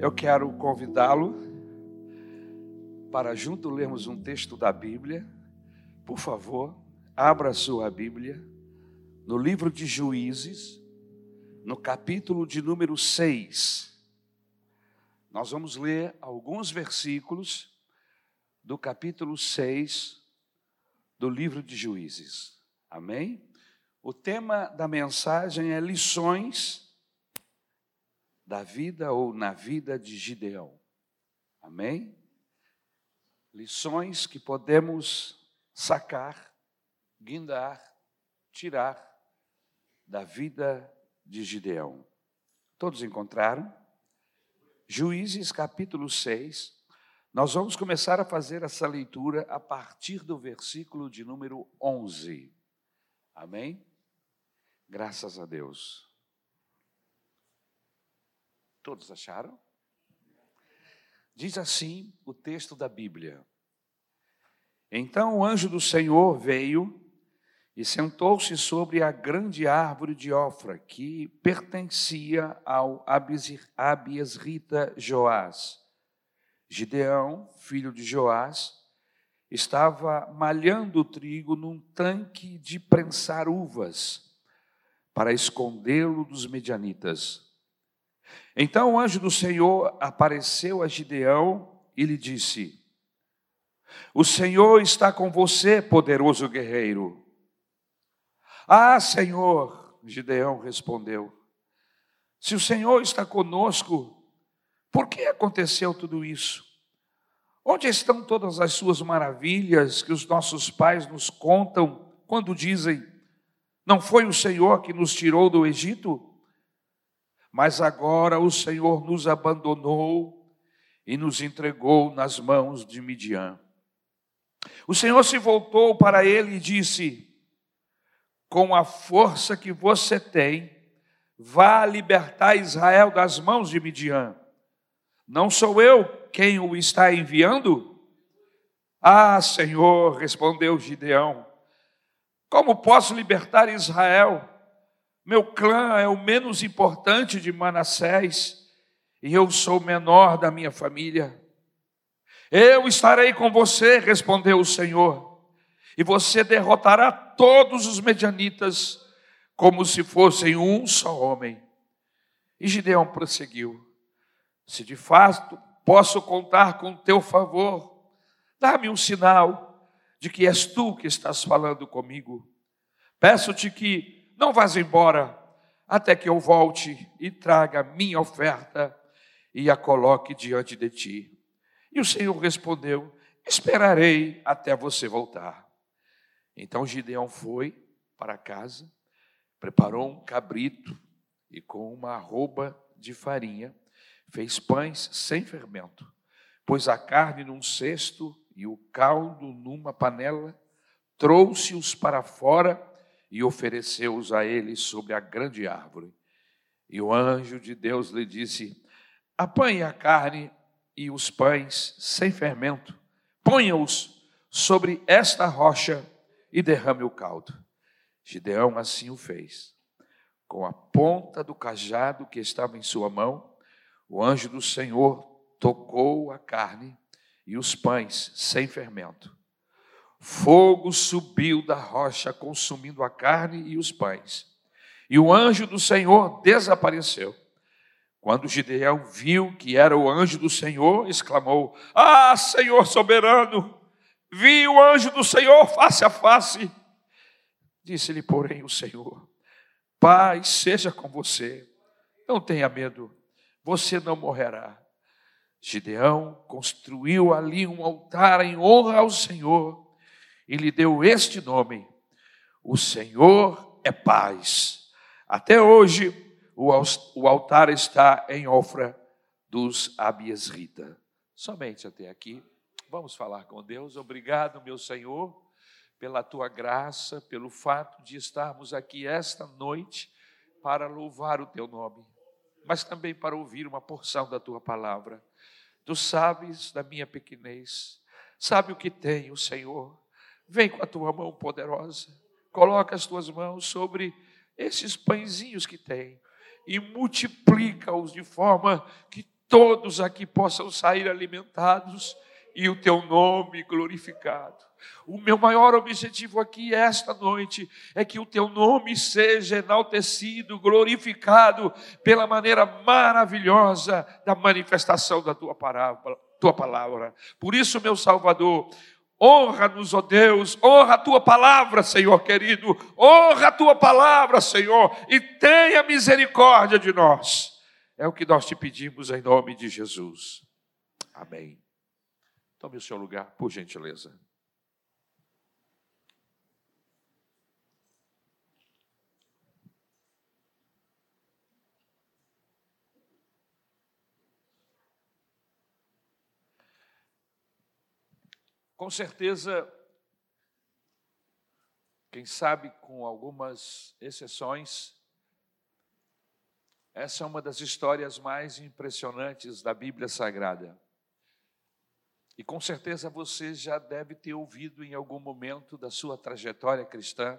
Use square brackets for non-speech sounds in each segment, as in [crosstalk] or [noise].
Eu quero convidá-lo para junto lermos um texto da Bíblia. Por favor, abra sua Bíblia no livro de Juízes, no capítulo de número 6. Nós vamos ler alguns versículos do capítulo 6 do livro de Juízes. Amém? O tema da mensagem é lições da vida ou na vida de Gideão. Amém? Lições que podemos sacar, guindar, tirar da vida de Gideão. Todos encontraram? Juízes capítulo 6. Nós vamos começar a fazer essa leitura a partir do versículo de número 11. Amém? Graças a Deus. Todos acharam? Diz assim o texto da Bíblia. Então o anjo do Senhor veio e sentou-se sobre a grande árvore de Ofra, que pertencia ao Abiesrita Joás. Gideão, filho de Joás, estava malhando o trigo num tanque de prensar uvas, para escondê-lo dos medianitas. Então o anjo do Senhor apareceu a Gideão e lhe disse: O Senhor está com você, poderoso guerreiro. Ah, Senhor, Gideão respondeu: Se o Senhor está conosco, por que aconteceu tudo isso? Onde estão todas as suas maravilhas que os nossos pais nos contam quando dizem: Não foi o Senhor que nos tirou do Egito? Mas agora o Senhor nos abandonou e nos entregou nas mãos de Midian. O Senhor se voltou para ele e disse: Com a força que você tem, vá libertar Israel das mãos de Midian. Não sou eu quem o está enviando? Ah, Senhor, respondeu Gideão, como posso libertar Israel? Meu clã é o menos importante de Manassés e eu sou o menor da minha família. Eu estarei com você, respondeu o Senhor, e você derrotará todos os medianitas como se fossem um só homem. E Gideão prosseguiu: Se de fato posso contar com teu favor, dá-me um sinal de que és tu que estás falando comigo. Peço-te que não vás embora até que eu volte e traga minha oferta e a coloque diante de ti. E o Senhor respondeu: Esperarei até você voltar. Então Gideão foi para casa, preparou um cabrito e com uma arroba de farinha fez pães sem fermento, pôs a carne num cesto e o caldo numa panela, trouxe-os para fora e ofereceu-os a ele sobre a grande árvore. E o anjo de Deus lhe disse: Apanhe a carne e os pães sem fermento, ponha-os sobre esta rocha e derrame o caldo. Gideão assim o fez. Com a ponta do cajado que estava em sua mão, o anjo do Senhor tocou a carne e os pães sem fermento Fogo subiu da rocha, consumindo a carne e os pães. E o anjo do Senhor desapareceu. Quando Gideão viu que era o anjo do Senhor, exclamou: Ah, Senhor soberano, vi o anjo do Senhor face a face. Disse-lhe, porém, o Senhor: Pai, seja com você, não tenha medo, você não morrerá. Gideão construiu ali um altar em honra ao Senhor e lhe deu este nome: O Senhor é paz. Até hoje, o altar está em Ofra dos Abiesrita. Somente até aqui. Vamos falar com Deus. Obrigado, meu Senhor, pela tua graça, pelo fato de estarmos aqui esta noite para louvar o teu nome, mas também para ouvir uma porção da tua palavra. Tu sabes da minha pequenez, sabe o que tenho, Senhor Vem com a tua mão poderosa, coloca as tuas mãos sobre esses pãezinhos que tem e multiplica-os de forma que todos aqui possam sair alimentados e o teu nome glorificado. O meu maior objetivo aqui esta noite é que o teu nome seja enaltecido, glorificado pela maneira maravilhosa da manifestação da tua palavra. Tua palavra. Por isso, meu Salvador, Honra-nos, ó Deus, honra a tua palavra, Senhor querido, honra a tua palavra, Senhor, e tenha misericórdia de nós. É o que nós te pedimos em nome de Jesus. Amém. Tome o seu lugar, por gentileza. Com certeza, quem sabe com algumas exceções, essa é uma das histórias mais impressionantes da Bíblia Sagrada. E com certeza você já deve ter ouvido em algum momento da sua trajetória cristã,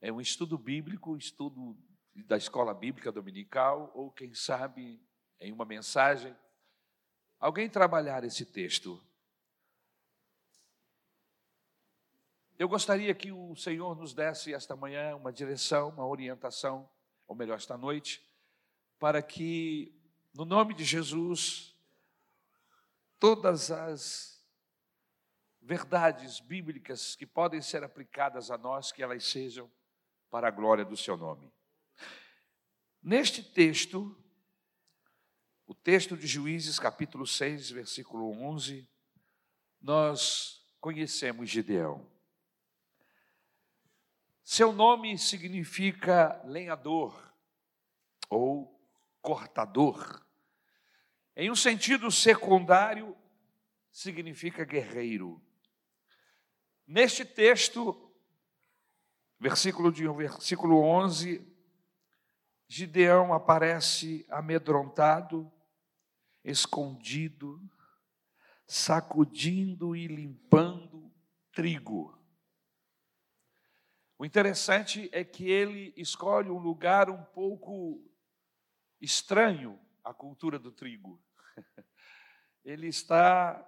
é um estudo bíblico, estudo da escola bíblica dominical, ou quem sabe em uma mensagem, alguém trabalhar esse texto. Eu gostaria que o Senhor nos desse esta manhã uma direção, uma orientação, ou melhor, esta noite, para que, no nome de Jesus, todas as verdades bíblicas que podem ser aplicadas a nós, que elas sejam para a glória do seu nome. Neste texto, o texto de Juízes, capítulo 6, versículo 11, nós conhecemos Gideão. Seu nome significa lenhador ou cortador. Em um sentido secundário, significa guerreiro. Neste texto, versículo, de, versículo 11, Gideão aparece amedrontado, escondido, sacudindo e limpando trigo. O interessante é que ele escolhe um lugar um pouco estranho à cultura do trigo. [laughs] Ele está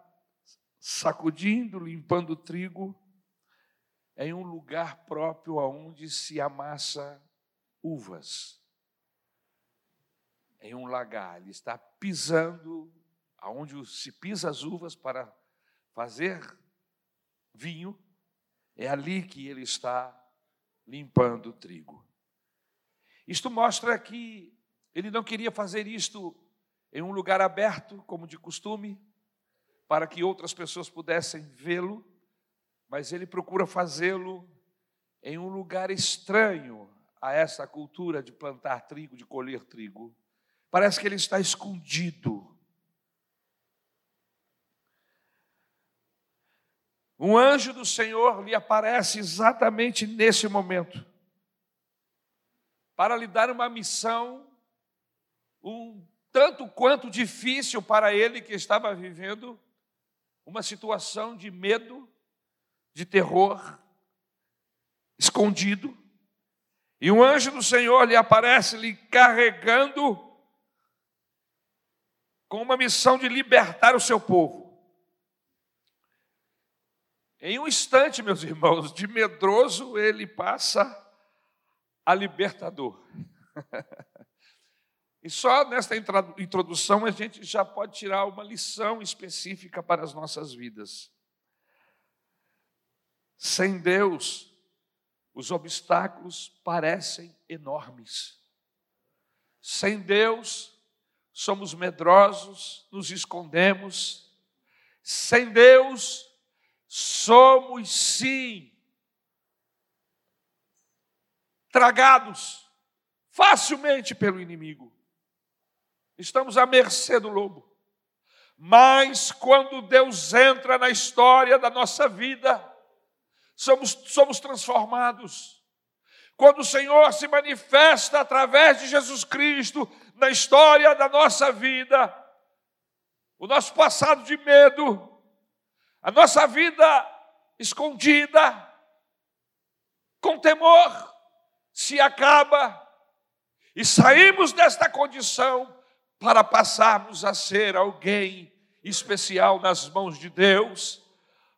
sacudindo, limpando o trigo em um lugar próprio aonde se amassa uvas. Em um lagar, ele está pisando aonde se pisa as uvas para fazer vinho. É ali que ele está limpando o trigo. Isto mostra que ele não queria fazer isto em um lugar aberto, como de costume, para que outras pessoas pudessem vê-lo, mas ele procura fazê-lo em um lugar estranho a essa cultura de plantar trigo, de colher trigo. Parece que ele está escondido. Um anjo do Senhor lhe aparece exatamente nesse momento, para lhe dar uma missão um tanto quanto difícil para ele que estava vivendo uma situação de medo, de terror, escondido. E um anjo do Senhor lhe aparece lhe carregando com uma missão de libertar o seu povo. Em um instante, meus irmãos, de medroso ele passa a libertador. [laughs] e só nesta introdução a gente já pode tirar uma lição específica para as nossas vidas. Sem Deus, os obstáculos parecem enormes. Sem Deus, somos medrosos, nos escondemos. Sem Deus, somos sim tragados facilmente pelo inimigo. Estamos à mercê do lobo. Mas quando Deus entra na história da nossa vida, somos, somos transformados. Quando o Senhor se manifesta através de Jesus Cristo na história da nossa vida, o nosso passado de medo, a nossa vida escondida, com temor, se acaba e saímos desta condição para passarmos a ser alguém especial nas mãos de Deus,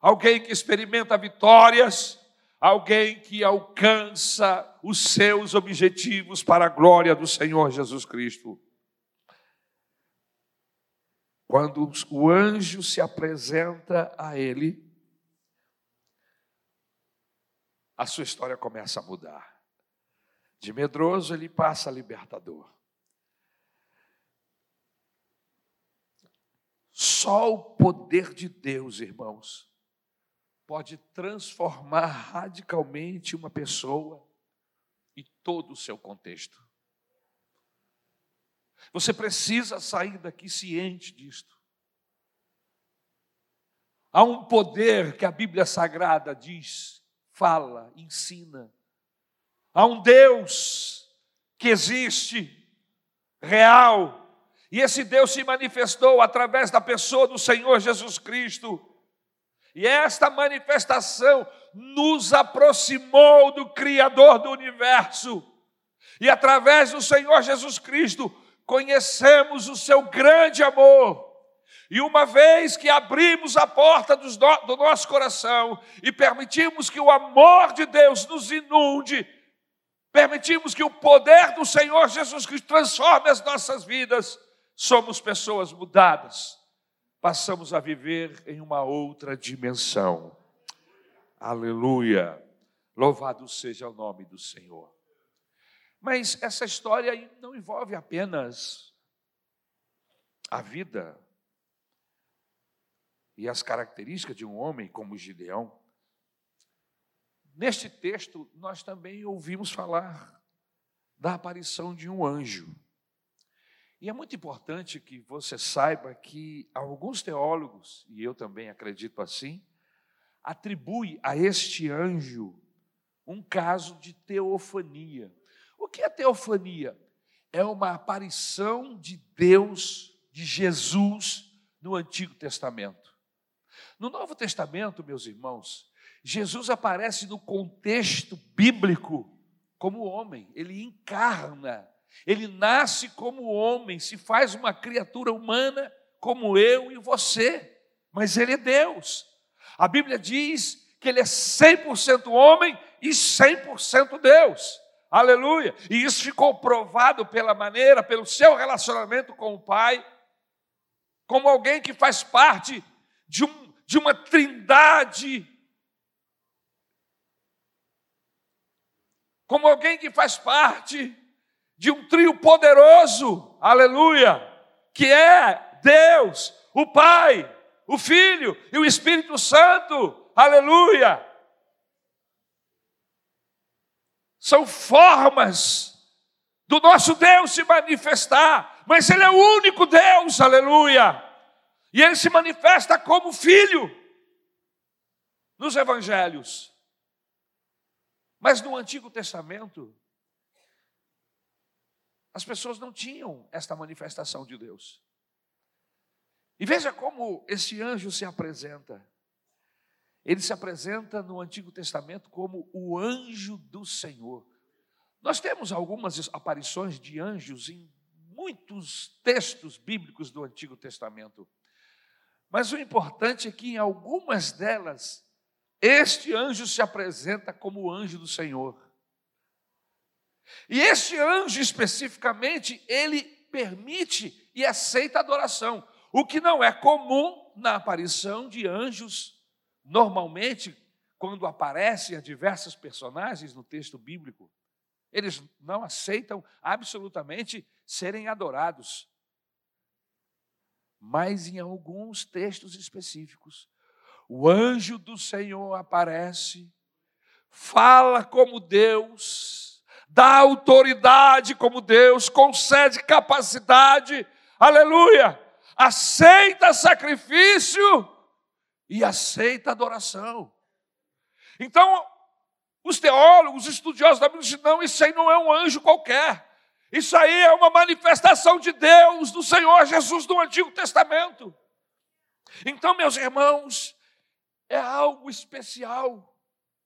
alguém que experimenta vitórias, alguém que alcança os seus objetivos para a glória do Senhor Jesus Cristo. Quando o anjo se apresenta a ele, a sua história começa a mudar. De medroso, ele passa a libertador. Só o poder de Deus, irmãos, pode transformar radicalmente uma pessoa e todo o seu contexto. Você precisa sair daqui ciente disto. Há um poder que a Bíblia Sagrada diz, fala, ensina. Há um Deus que existe, real, e esse Deus se manifestou através da pessoa do Senhor Jesus Cristo. E esta manifestação nos aproximou do Criador do universo. E através do Senhor Jesus Cristo, conhecemos o seu grande amor. E uma vez que abrimos a porta do nosso coração e permitimos que o amor de Deus nos inunde, permitimos que o poder do Senhor Jesus Cristo transforme as nossas vidas, somos pessoas mudadas, passamos a viver em uma outra dimensão. Aleluia! Louvado seja o nome do Senhor. Mas essa história não envolve apenas a vida e as características de um homem como Gideão. Neste texto, nós também ouvimos falar da aparição de um anjo. E é muito importante que você saiba que alguns teólogos, e eu também acredito assim, atribuem a este anjo um caso de teofania. Que é teofania? É uma aparição de Deus, de Jesus, no Antigo Testamento. No Novo Testamento, meus irmãos, Jesus aparece no contexto bíblico como homem, ele encarna, ele nasce como homem, se faz uma criatura humana como eu e você, mas ele é Deus. A Bíblia diz que ele é 100% homem e 100% Deus. Aleluia! E isso ficou provado pela maneira, pelo seu relacionamento com o Pai, como alguém que faz parte de, um, de uma trindade, como alguém que faz parte de um trio poderoso, aleluia, que é Deus, o Pai, o Filho e o Espírito Santo, aleluia. São formas do nosso Deus se manifestar, mas Ele é o único Deus, aleluia. E Ele se manifesta como Filho nos Evangelhos. Mas no Antigo Testamento, as pessoas não tinham esta manifestação de Deus. E veja como esse anjo se apresenta. Ele se apresenta no Antigo Testamento como o anjo do Senhor. Nós temos algumas aparições de anjos em muitos textos bíblicos do Antigo Testamento. Mas o importante é que em algumas delas, este anjo se apresenta como o anjo do Senhor. E este anjo especificamente, ele permite e aceita adoração, o que não é comum na aparição de anjos Normalmente, quando aparecem diversos personagens no texto bíblico, eles não aceitam absolutamente serem adorados. Mas em alguns textos específicos, o anjo do Senhor aparece, fala como Deus, dá autoridade como Deus, concede capacidade, aleluia, aceita sacrifício e aceita a adoração. Então, os teólogos, os estudiosos da Bíblia dizem: não, isso aí não é um anjo qualquer. Isso aí é uma manifestação de Deus, do Senhor Jesus do Antigo Testamento. Então, meus irmãos, é algo especial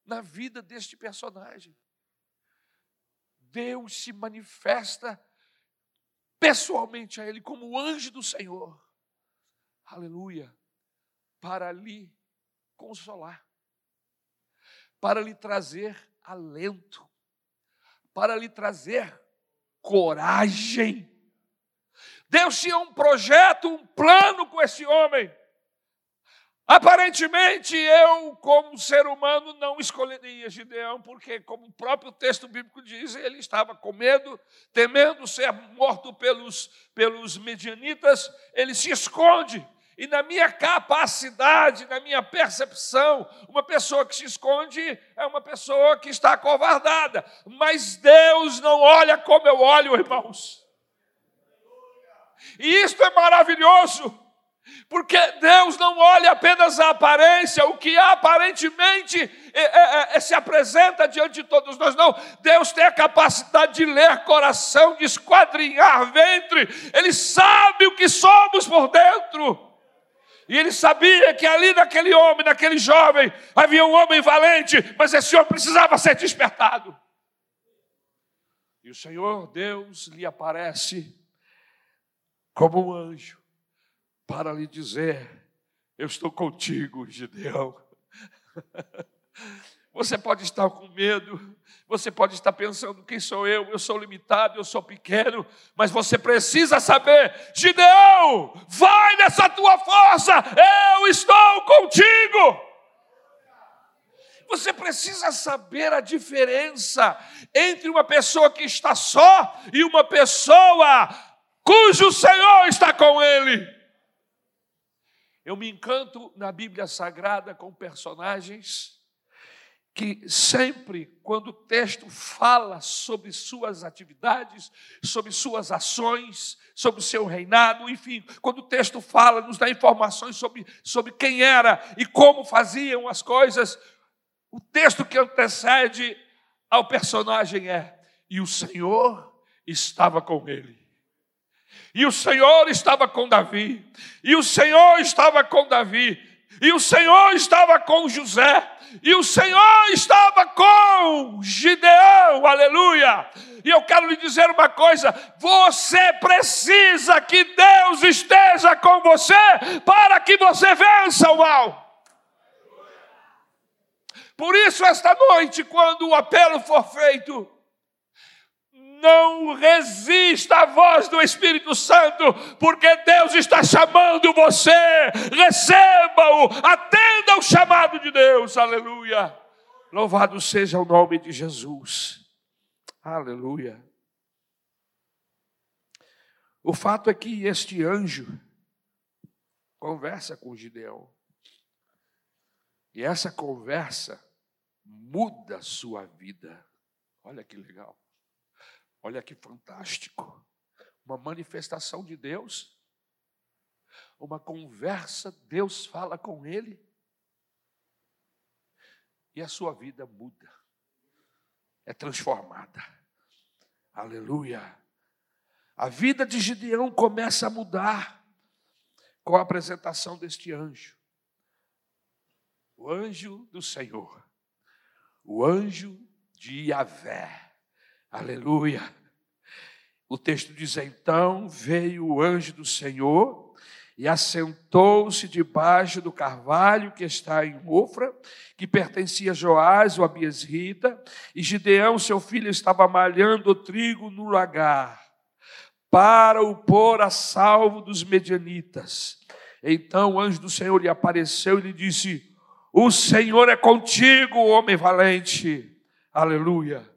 na vida deste personagem. Deus se manifesta pessoalmente a ele como anjo do Senhor. Aleluia. Para lhe consolar, para lhe trazer alento, para lhe trazer coragem. Deus tinha um projeto, um plano com esse homem. Aparentemente, eu, como ser humano, não escolheria Gideão, porque, como o próprio texto bíblico diz, ele estava com medo, temendo ser morto pelos, pelos medianitas, ele se esconde. E na minha capacidade, na minha percepção, uma pessoa que se esconde é uma pessoa que está acovardada. Mas Deus não olha como eu olho, irmãos. E isto é maravilhoso. Porque Deus não olha apenas a aparência, o que aparentemente é, é, é, se apresenta diante de todos nós, não. Deus tem a capacidade de ler coração, de esquadrinhar ventre, Ele sabe o que somos por dentro. E ele sabia que ali naquele homem, naquele jovem, havia um homem valente, mas esse homem precisava ser despertado. E o Senhor Deus lhe aparece como um anjo para lhe dizer: Eu estou contigo, Gideão. [laughs] Você pode estar com medo, você pode estar pensando: quem sou eu? Eu sou limitado, eu sou pequeno, mas você precisa saber: Gideão, vai nessa tua força, eu estou contigo. Você precisa saber a diferença entre uma pessoa que está só e uma pessoa cujo Senhor está com ele. Eu me encanto na Bíblia Sagrada com personagens que sempre, quando o texto fala sobre suas atividades, sobre suas ações, sobre o seu reinado, enfim, quando o texto fala, nos dá informações sobre, sobre quem era e como faziam as coisas, o texto que antecede ao personagem é: e o Senhor estava com ele. E o Senhor estava com Davi, e o Senhor estava com Davi, e o Senhor estava com José, e o Senhor estava com Gideão, aleluia. E eu quero lhe dizer uma coisa: você precisa que Deus esteja com você para que você vença o mal. Por isso, esta noite, quando o apelo for feito, não resista à voz do Espírito Santo, porque Deus está chamando você. Receba-o, atenda o chamado de Deus. Aleluia. Louvado seja o nome de Jesus. Aleluia. O fato é que este anjo conversa com Gideão. E essa conversa muda a sua vida. Olha que legal. Olha que fantástico. Uma manifestação de Deus. Uma conversa, Deus fala com ele. E a sua vida muda. É transformada. Aleluia. A vida de Gideão começa a mudar com a apresentação deste anjo. O anjo do Senhor. O anjo de Yahvé Aleluia. O texto diz: Então veio o anjo do Senhor e assentou-se debaixo do carvalho que está em Ofra, que pertencia a Joás, o Abiesrita, e Gideão, seu filho, estava malhando o trigo no lagar, para o pôr a salvo dos medianitas. Então o anjo do Senhor lhe apareceu e lhe disse: O Senhor é contigo, homem valente. Aleluia.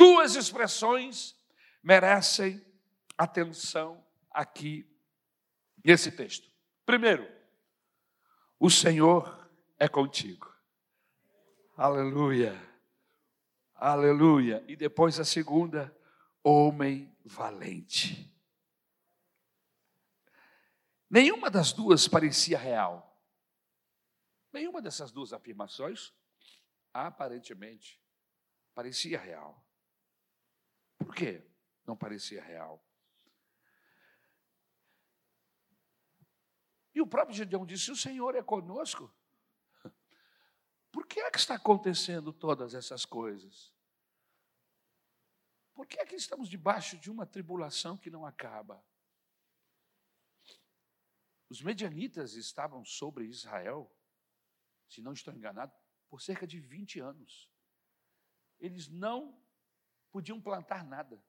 Duas expressões merecem atenção aqui nesse texto. Primeiro, o Senhor é contigo. Aleluia. Aleluia. E depois a segunda, homem valente. Nenhuma das duas parecia real. Nenhuma dessas duas afirmações, aparentemente, parecia real. Por quê? Não parecia real. E o próprio Gideão disse: O Senhor é conosco. [laughs] Por que é que está acontecendo todas essas coisas? por que é que estamos debaixo de uma tribulação que não acaba? Os medianitas estavam sobre Israel, se não estou enganado, por cerca de 20 anos. Eles não podiam plantar nada.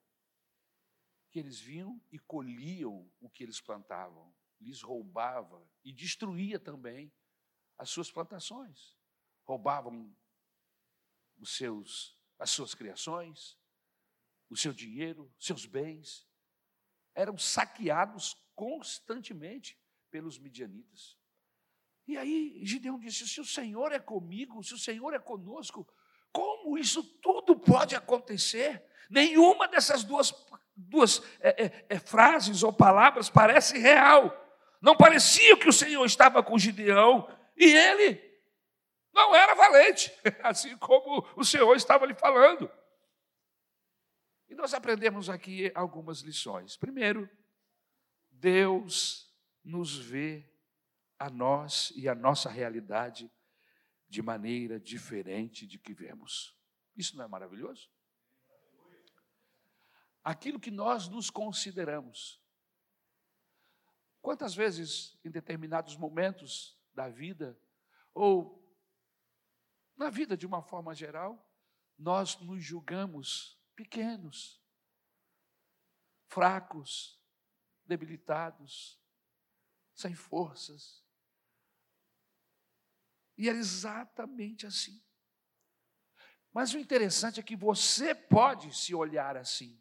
Que eles vinham e colhiam o que eles plantavam, lhes roubava e destruía também as suas plantações. Roubavam os seus as suas criações, o seu dinheiro, seus bens. Eram saqueados constantemente pelos midianitas. E aí Gideão disse: se o Senhor é comigo, se o Senhor é conosco, como isso tudo pode acontecer? Nenhuma dessas duas, duas é, é, é, frases ou palavras parece real. Não parecia que o Senhor estava com Gideão e ele não era valente, [laughs] assim como o Senhor estava lhe falando. E nós aprendemos aqui algumas lições. Primeiro, Deus nos vê a nós e a nossa realidade de maneira diferente de que vemos. Isso não é maravilhoso? Aquilo que nós nos consideramos. Quantas vezes, em determinados momentos da vida, ou na vida de uma forma geral, nós nos julgamos pequenos, fracos, debilitados, sem forças. E era exatamente assim. Mas o interessante é que você pode se olhar assim.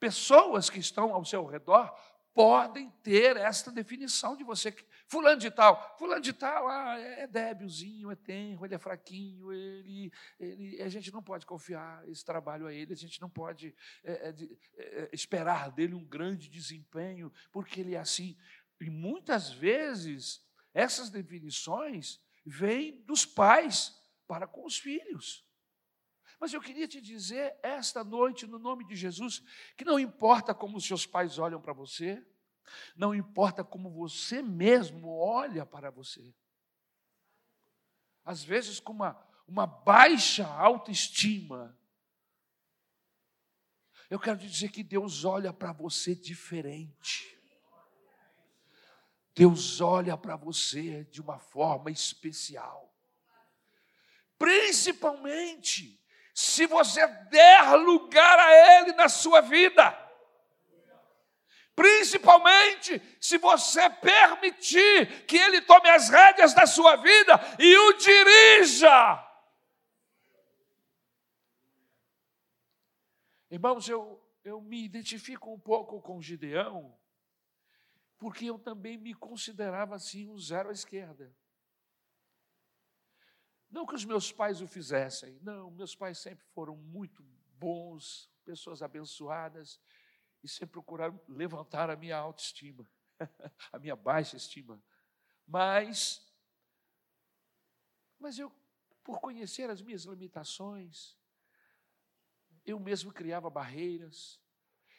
Pessoas que estão ao seu redor podem ter esta definição de você. Fulano de tal, fulano de tal, ah, é, é débiozinho, é tenro, ele é fraquinho, ele, ele, a gente não pode confiar esse trabalho a ele, a gente não pode é, é, é esperar dele um grande desempenho, porque ele é assim. E muitas vezes essas definições vêm dos pais para com os filhos. Mas eu queria te dizer esta noite, no nome de Jesus, que não importa como os seus pais olham para você, não importa como você mesmo olha para você. Às vezes, com uma, uma baixa autoestima, eu quero dizer que Deus olha para você diferente. Deus olha para você de uma forma especial. Principalmente se você der lugar a Ele na sua vida. Principalmente se você permitir que Ele tome as rédeas da sua vida e o dirija. Irmãos, eu, eu me identifico um pouco com Gideão, porque eu também me considerava assim um zero à esquerda. Não que os meus pais o fizessem, não, meus pais sempre foram muito bons, pessoas abençoadas, e sempre procuraram levantar a minha autoestima, [laughs] a minha baixa estima. Mas, mas eu, por conhecer as minhas limitações, eu mesmo criava barreiras,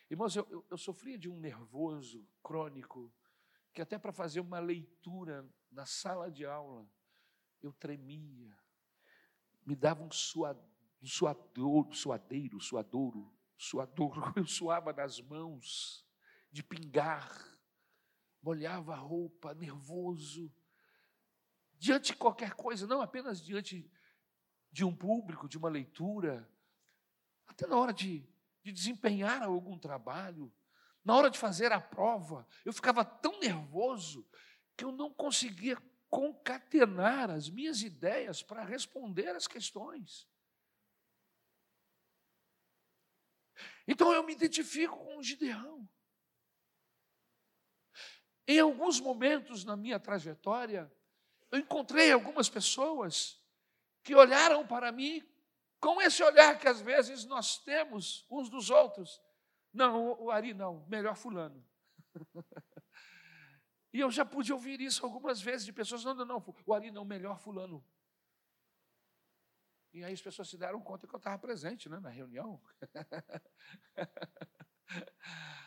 Irmãos, eu, eu, eu sofria de um nervoso crônico, que até para fazer uma leitura na sala de aula, eu tremia, me dava um, suado, suador, suadeiro, suadouro, suadouro, [laughs] eu suava nas mãos, de pingar, molhava a roupa, nervoso, diante de qualquer coisa, não apenas diante de um público, de uma leitura, até na hora de de desempenhar algum trabalho, na hora de fazer a prova, eu ficava tão nervoso que eu não conseguia concatenar as minhas ideias para responder as questões. Então eu me identifico com o Gideão. Em alguns momentos na minha trajetória, eu encontrei algumas pessoas que olharam para mim com esse olhar que às vezes nós temos uns dos outros. Não, o Ari não, melhor fulano. [laughs] e eu já pude ouvir isso algumas vezes de pessoas, não, não, não, o Ari não, melhor fulano. E aí as pessoas se deram conta que eu estava presente né, na reunião. [laughs]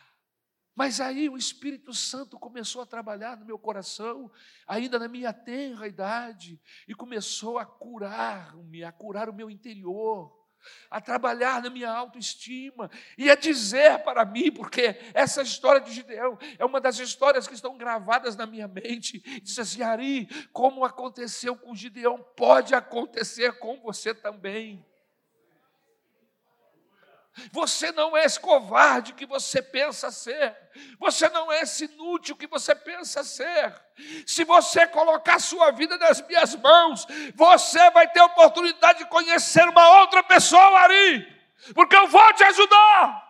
Mas aí o Espírito Santo começou a trabalhar no meu coração, ainda na minha tenra idade, e começou a curar-me, a curar o meu interior, a trabalhar na minha autoestima e a dizer para mim, porque essa história de Gideão é uma das histórias que estão gravadas na minha mente. Diz assim: Ari, como aconteceu com Gideão, pode acontecer com você também. Você não é esse covarde que você pensa ser. Você não é esse inútil que você pensa ser. Se você colocar sua vida nas minhas mãos, você vai ter a oportunidade de conhecer uma outra pessoa ali, porque eu vou te ajudar.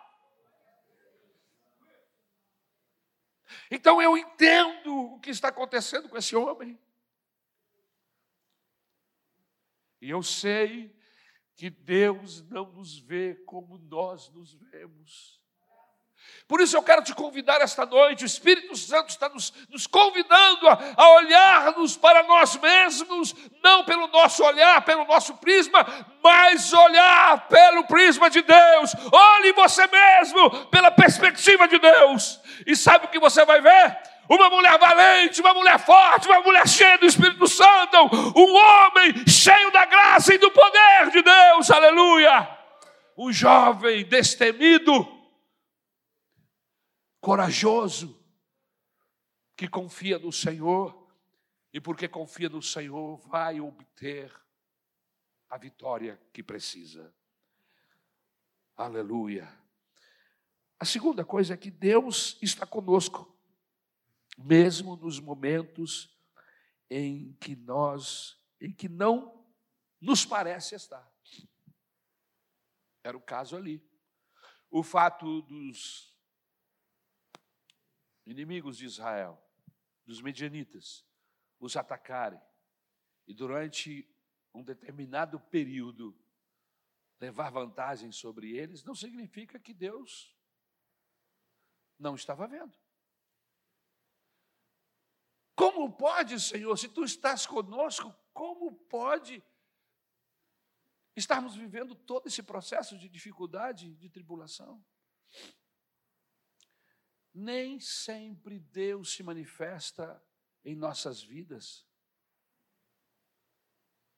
Então eu entendo o que está acontecendo com esse homem. E eu sei que Deus não nos vê como nós nos vemos. Por isso eu quero te convidar esta noite, o Espírito Santo está nos, nos convidando a, a olharmos para nós mesmos, não pelo nosso olhar, pelo nosso prisma, mas olhar pelo prisma de Deus. Olhe você mesmo pela perspectiva de Deus. E sabe o que você vai ver? Uma mulher valente, uma mulher forte, uma mulher cheia do Espírito Santo, um homem cheio da graça e do poder de Deus, aleluia. Um jovem destemido, corajoso, que confia no Senhor, e porque confia no Senhor, vai obter a vitória que precisa. Aleluia. A segunda coisa é que Deus está conosco mesmo nos momentos em que nós, em que não nos parece estar. Era o caso ali. O fato dos inimigos de Israel, dos medianitas, os atacarem e durante um determinado período levar vantagem sobre eles, não significa que Deus não estava vendo. Como pode, Senhor, se tu estás conosco, como pode estarmos vivendo todo esse processo de dificuldade, de tribulação? Nem sempre Deus se manifesta em nossas vidas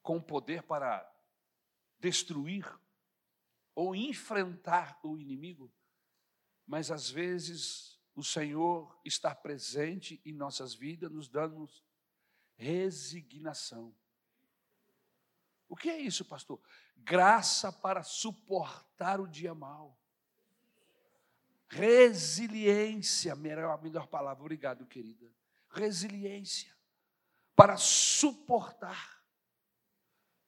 com poder para destruir ou enfrentar o inimigo, mas às vezes o Senhor está presente em nossas vidas, nos dando resignação. O que é isso, pastor? Graça para suportar o dia mal. Resiliência, melhor, melhor palavra, obrigado, querida. Resiliência para suportar,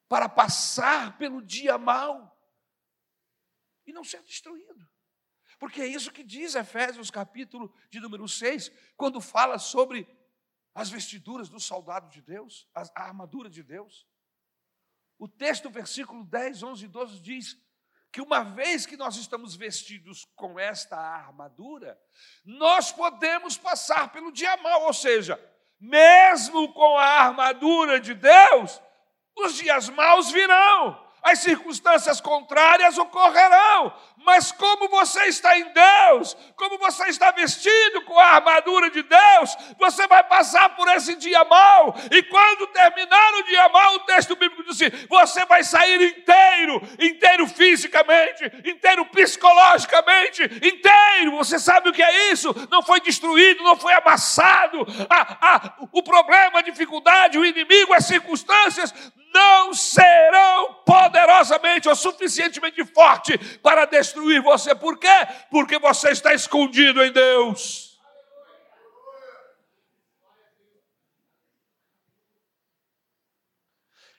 para passar pelo dia mal e não ser destruído. Porque é isso que diz Efésios, capítulo de número 6, quando fala sobre as vestiduras do soldado de Deus, a, armadura de Deus. O texto, versículo 10, 11 e 12 diz que uma vez que nós estamos vestidos com esta armadura, nós podemos passar pelo dia mal, ou seja, mesmo com a armadura de Deus, os dias maus virão as circunstâncias contrárias ocorrerão, mas como você está em Deus, como você está vestido com a armadura de Deus, você vai passar por esse dia mal, e quando terminar o dia mal, o texto bíblico diz assim: você vai sair inteiro, inteiro fisicamente, inteiro psicologicamente, inteiro. Você sabe o que é isso? Não foi destruído, não foi amassado. Ah, ah, o problema, a dificuldade, o inimigo, as circunstâncias não serão poderosamente ou suficientemente fortes para destruir você. Por quê? Porque você está escondido em Deus.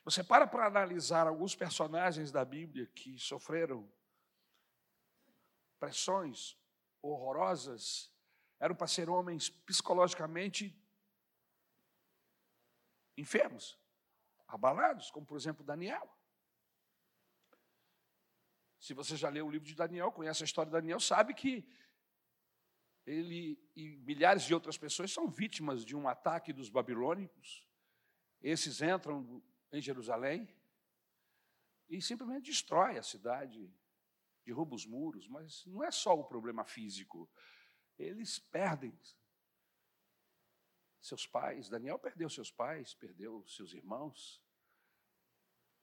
Você para para analisar alguns personagens da Bíblia que sofreram pressões horrorosas, eram para ser homens psicologicamente enfermos abalados, como por exemplo Daniel. Se você já leu o livro de Daniel, conhece a história de Daniel, sabe que ele e milhares de outras pessoas são vítimas de um ataque dos babilônicos. Esses entram em Jerusalém e simplesmente destrói a cidade, derruba os muros, mas não é só o problema físico. Eles perdem seus pais. Daniel perdeu seus pais, perdeu seus irmãos.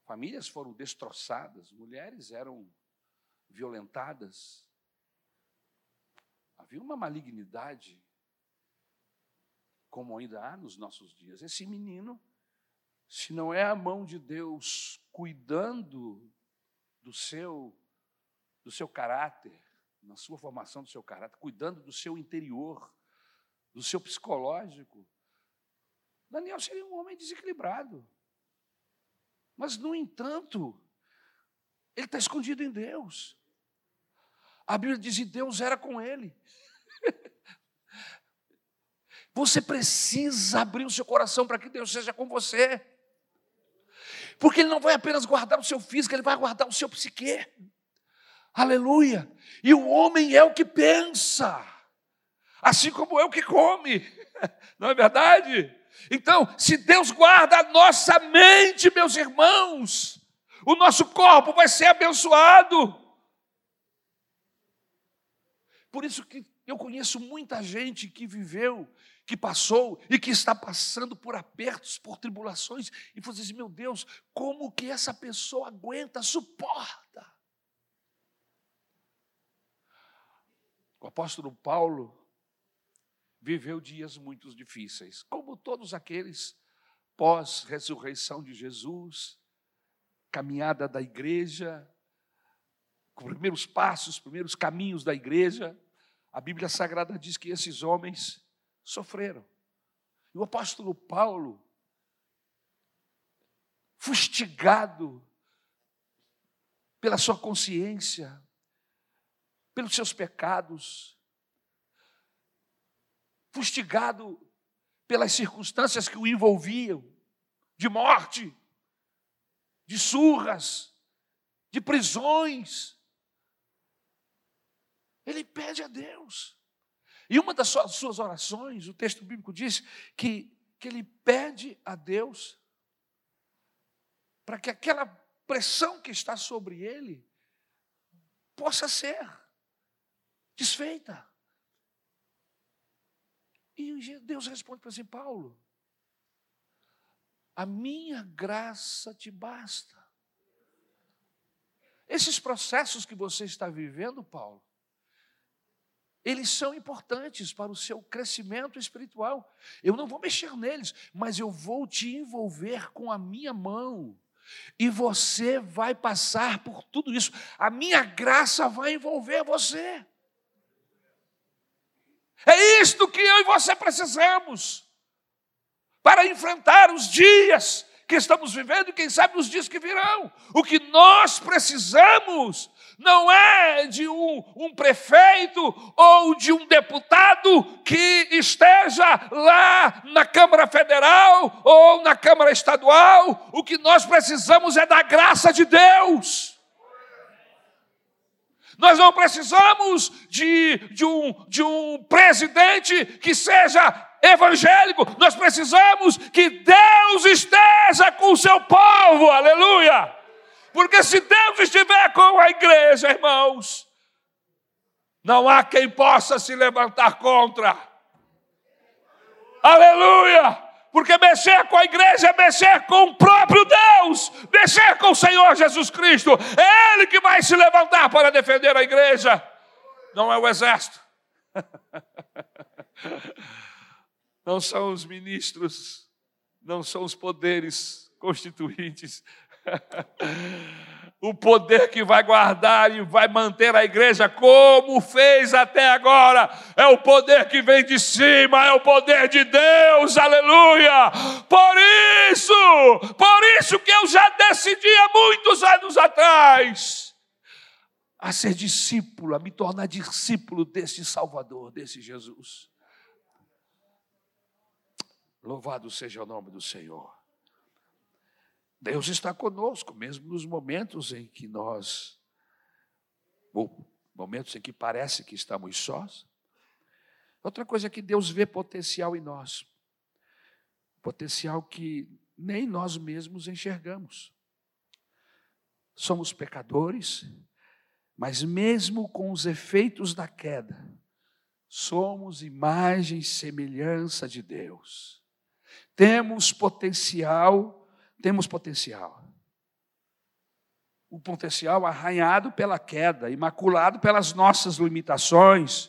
famílias foram destroçadas, mulheres eram violentadas. Havia uma malignidade, como ainda há nos nossos dias. Esse menino, se não é a mão de Deus cuidando do seu do seu caráter, na sua formação do seu caráter, cuidando do seu interior, do seu psicológico, Daniel seria um homem desequilibrado. Mas, no entanto, ele está escondido em Deus. A Bíblia diz que Deus era com ele. [laughs] Você precisa abrir o seu coração para que Deus seja com você. Porque Ele não vai apenas guardar o seu físico, Ele vai guardar o seu psique. Aleluia. E o homem é o que pensa, assim como o que come. [laughs] Não é verdade? Então, se Deus guarda a nossa mente, meus irmãos, o nosso corpo vai ser abençoado. Por isso que eu conheço muita gente que viveu, que passou e que está passando por apertos, por tribulações, e você diz: meu Deus, como que essa pessoa aguenta, suporta? O apóstolo Paulo viveu dias muito difíceis, como todos aqueles pós-ressurreição de Jesus, caminhada da igreja, com primeiros passos, primeiros caminhos da igreja. A Bíblia Sagrada diz que esses homens sofreram. E o apóstolo Paulo, fustigado pela sua consciência, pelos seus pecados, fustigado pelas circunstâncias que o envolviam de morte, de surras, de prisões. Ele pede a Deus. E uma das suas orações, o texto bíblico diz que, que ele pede a Deus para que aquela pressão que está sobre ele possa ser desfeita. E Deus responde para assim: Paulo, a minha graça te basta. Esses processos que você está vivendo, Paulo, eles são importantes para o seu crescimento espiritual. Eu não vou mexer neles, mas eu vou te envolver com a minha mão. E você vai passar por tudo isso. A minha graça vai envolver você. É isto que eu e você precisamos para enfrentar os dias que estamos vivendo e quem sabe os dias que virão. O que nós precisamos não é de um, um, prefeito ou de um deputado que esteja lá na Câmara Federal ou na Câmara Estadual. O que nós precisamos é da graça de Deus. Nós não precisamos de, de, um, de um presidente que seja evangélico, nós precisamos que Deus esteja com o seu povo, aleluia. Porque se Deus estiver com a igreja, irmãos, não há quem possa se levantar contra. Aleluia! Porque mexer com a igreja é mexer com o próprio Deus, mexer com o Senhor Jesus Cristo. É Ele que vai se levantar para defender a igreja, não é o exército. [laughs] Não são os ministros, não são os poderes constituintes. [laughs] o poder que vai guardar e vai manter a igreja como fez até agora. É o poder que vem de cima, é o poder de Deus, aleluia. Por isso, por isso que eu já decidi há muitos anos atrás a ser discípulo, a me tornar discípulo desse Salvador, desse Jesus. Louvado seja o nome do Senhor. Deus está conosco, mesmo nos momentos em que nós, ou momentos em que parece que estamos sós. Outra coisa é que Deus vê potencial em nós, potencial que nem nós mesmos enxergamos. Somos pecadores, mas mesmo com os efeitos da queda, somos imagem e semelhança de Deus. Temos potencial temos potencial. o potencial arranhado pela queda, imaculado pelas nossas limitações.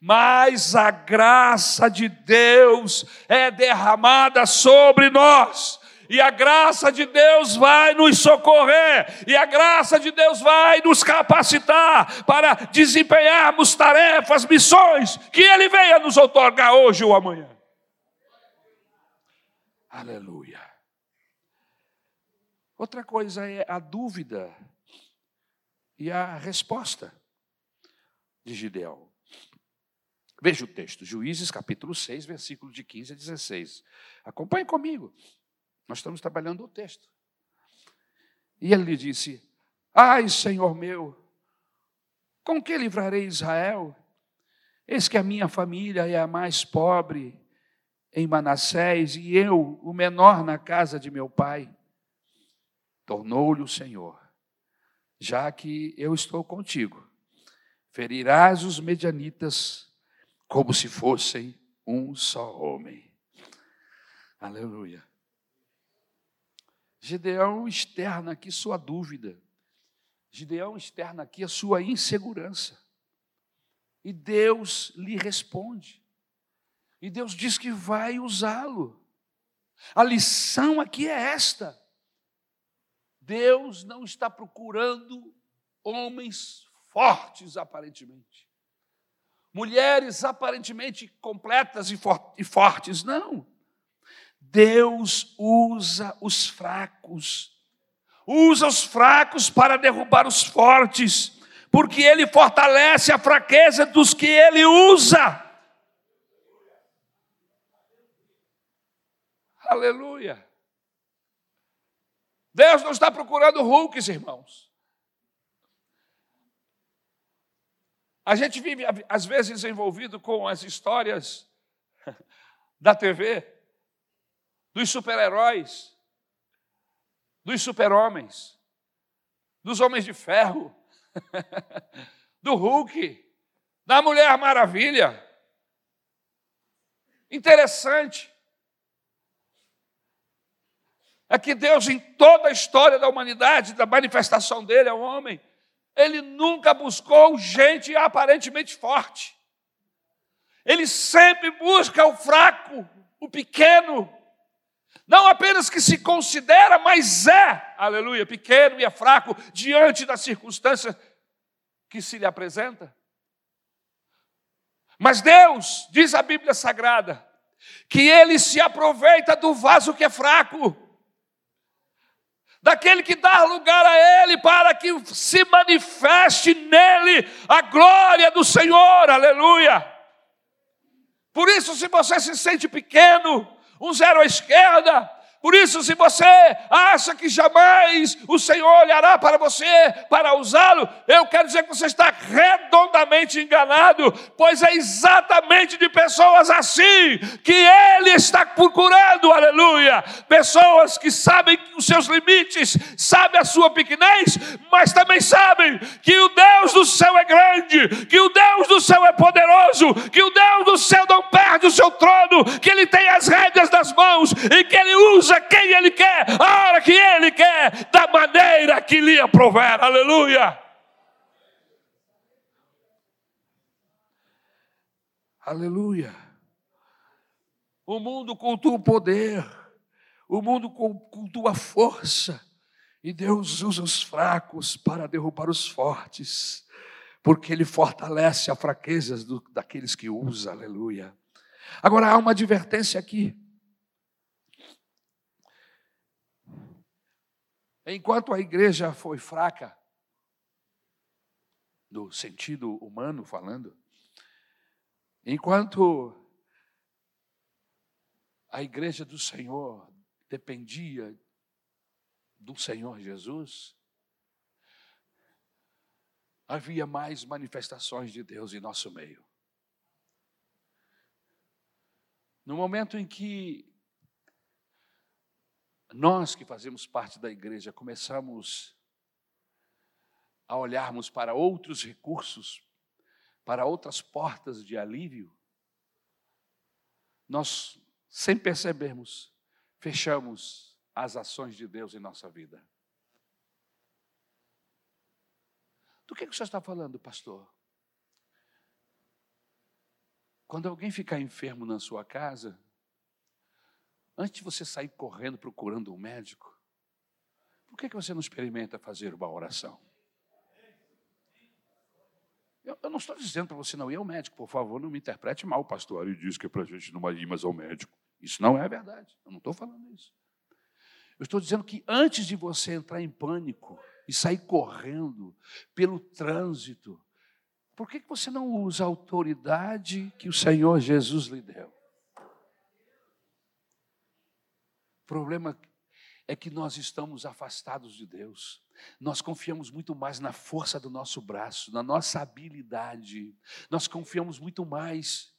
Mas a graça de Deus é derramada sobre nós e a graça de Deus vai nos socorrer, e a graça de Deus vai nos capacitar para desempenharmos tarefas, missões que Ele venha nos otorgar hoje ou amanhã. Aleluia. Outra coisa é a dúvida e a resposta de Gideão. Veja o texto, Juízes capítulo 6, versículo de 15 a 16. Acompanhe comigo. Nós estamos trabalhando o texto. E ele lhe disse: Ai, Senhor meu, com que livrarei Israel? Eis que a minha família é a mais pobre em Manassés e eu, o menor na casa de meu pai. Tornou-lhe o Senhor: Já que eu estou contigo, ferirás os medianitas como se fossem um só homem. Aleluia. Gideão externa aqui sua dúvida. Gideão externa aqui a sua insegurança. E Deus lhe responde. E Deus diz que vai usá-lo. A lição aqui é esta: Deus não está procurando homens fortes, aparentemente, mulheres aparentemente completas e fortes, não. Deus usa os fracos, usa os fracos para derrubar os fortes, porque Ele fortalece a fraqueza dos que Ele usa. Aleluia. Deus não está procurando Hulks, irmãos. A gente vive, às vezes, envolvido com as histórias [laughs] da TV dos super-heróis, dos super-homens, dos homens de ferro, [laughs] do Hulk, da Mulher Maravilha. Interessante. É que Deus, em toda a história da humanidade, da manifestação dele ao homem, ele nunca buscou gente aparentemente forte. Ele sempre busca o fraco, o pequeno, não apenas que se considera, mas é, aleluia, pequeno e é fraco diante da circunstância que se lhe apresenta. Mas Deus, diz a Bíblia Sagrada, que Ele se aproveita do vaso que é fraco, daquele que dá lugar a Ele para que se manifeste nele a glória do Senhor, aleluia. Por isso, se você se sente pequeno, um zero à esquerda. Por isso, se você acha que jamais o Senhor olhará para você para usá-lo, eu quero dizer que você está redondamente enganado, pois é exatamente de pessoas assim que Ele está procurando, aleluia. Pessoas que sabem os seus limites, sabem a sua pequenez, mas também sabem que o Deus do céu é grande, que o Deus do céu é poderoso, que o Deus do céu não perde o seu trono, que Ele tem as rédeas das mãos e que Ele usa quem Ele quer, a hora que Ele quer, da maneira que lhe aprover. Aleluia. Aleluia. O mundo cultua o poder, o mundo cultua a força, e Deus usa os fracos para derrubar os fortes, porque Ele fortalece a fraquezas do, daqueles que usa, aleluia. Agora há uma advertência aqui. Enquanto a igreja foi fraca, no sentido humano falando, enquanto a igreja do Senhor dependia do Senhor Jesus, havia mais manifestações de Deus em nosso meio. No momento em que nós que fazemos parte da igreja começamos a olharmos para outros recursos, para outras portas de alívio, nós, sem percebermos, fechamos as ações de Deus em nossa vida. Do que, que você está falando, pastor? Quando alguém ficar enfermo na sua casa, antes de você sair correndo procurando um médico, por que, você não experimenta fazer uma oração? Eu, não estou dizendo para você não ir ao médico, por favor, não me interprete mal, pastor. Ele diz que é para a gente não ir mais ao médico. Isso não é verdade. Eu não estou falando isso. Eu estou dizendo que antes de você entrar em pânico e sair correndo pelo trânsito, por que você não usa a autoridade que o Senhor Jesus lhe deu? O problema é que nós estamos afastados de Deus. Nós confiamos muito mais na força do nosso braço, na nossa habilidade. Nós confiamos muito mais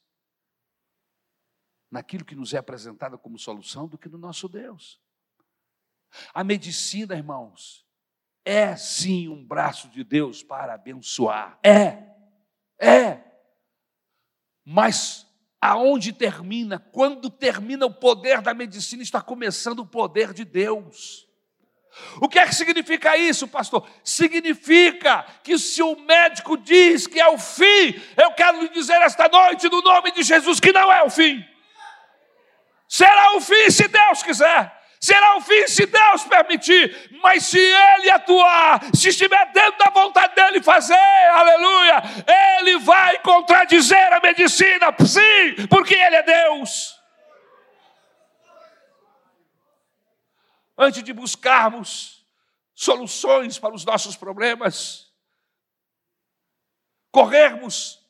naquilo que nos é apresentado como solução do que no nosso Deus. A medicina, irmãos, é sim um braço de Deus para abençoar. É, é. Mas aonde termina, quando termina o poder da medicina, está começando o poder de Deus. O que é que significa isso, pastor? Significa que se o médico diz que é o fim, eu quero lhe dizer esta noite, no nome de Jesus, que não é o fim. Será o fim se Deus quiser. Será o fim se Deus permitir, mas se Ele atuar, se estiver dentro da vontade dele fazer, aleluia, Ele vai contradizer a medicina, sim, porque Ele é Deus. Antes de buscarmos soluções para os nossos problemas, corrermos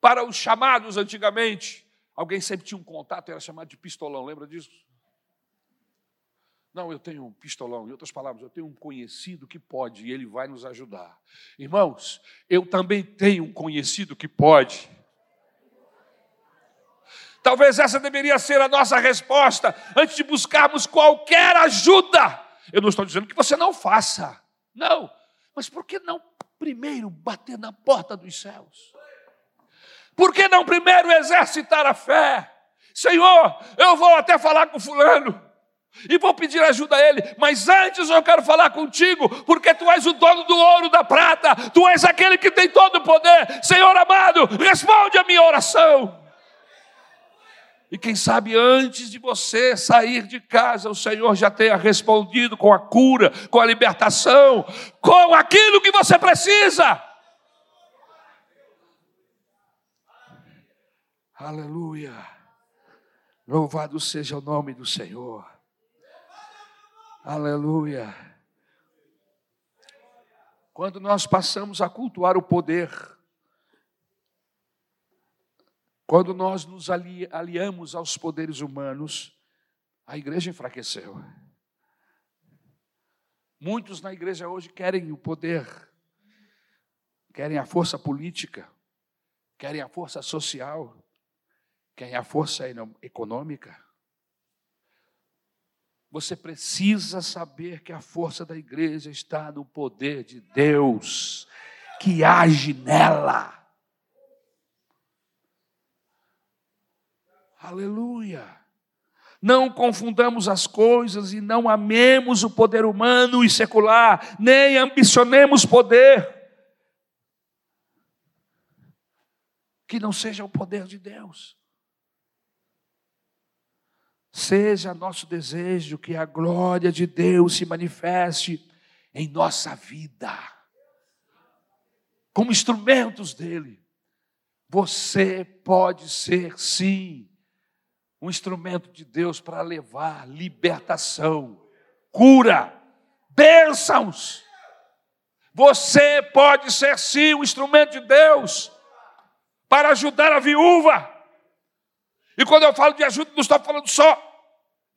para os chamados antigamente, alguém sempre tinha um contato, era chamado de pistolão, lembra disso? Não, eu tenho um pistolão. Em outras palavras, eu tenho um conhecido que pode e ele vai nos ajudar. Irmãos, eu também tenho um conhecido que pode. Talvez essa deveria ser a nossa resposta antes de buscarmos qualquer ajuda. Eu não estou dizendo que você não faça. Não. Mas por que não primeiro bater na porta dos céus? Por que não primeiro exercitar a fé? Senhor, eu vou até falar com fulano e vou pedir ajuda a Ele, mas antes eu quero falar contigo, porque Tu és o dono do ouro, da prata, Tu és aquele que tem todo o poder. Senhor amado, responde a minha oração. E quem sabe antes de você sair de casa, o Senhor já tenha respondido com a cura, com a libertação, com aquilo que você precisa. Aleluia. Louvado seja o nome do Senhor. Aleluia. Quando nós passamos a cultuar o poder, quando nós nos ali, aliamos aos poderes humanos, a igreja enfraqueceu. Muitos na igreja hoje querem o poder, querem a força política, querem a força social, querem a força econômica. Você precisa saber que a força da igreja está no poder de Deus, que age nela. Aleluia. Não confundamos as coisas e não amemos o poder humano e secular, nem ambicionemos poder que não seja o poder de Deus. Seja nosso desejo que a glória de Deus se manifeste em nossa vida, como instrumentos dele. Você pode ser, sim, um instrumento de Deus para levar libertação, cura, bênçãos. Você pode ser, sim, um instrumento de Deus para ajudar a viúva e quando eu falo de ajuda, não estou falando só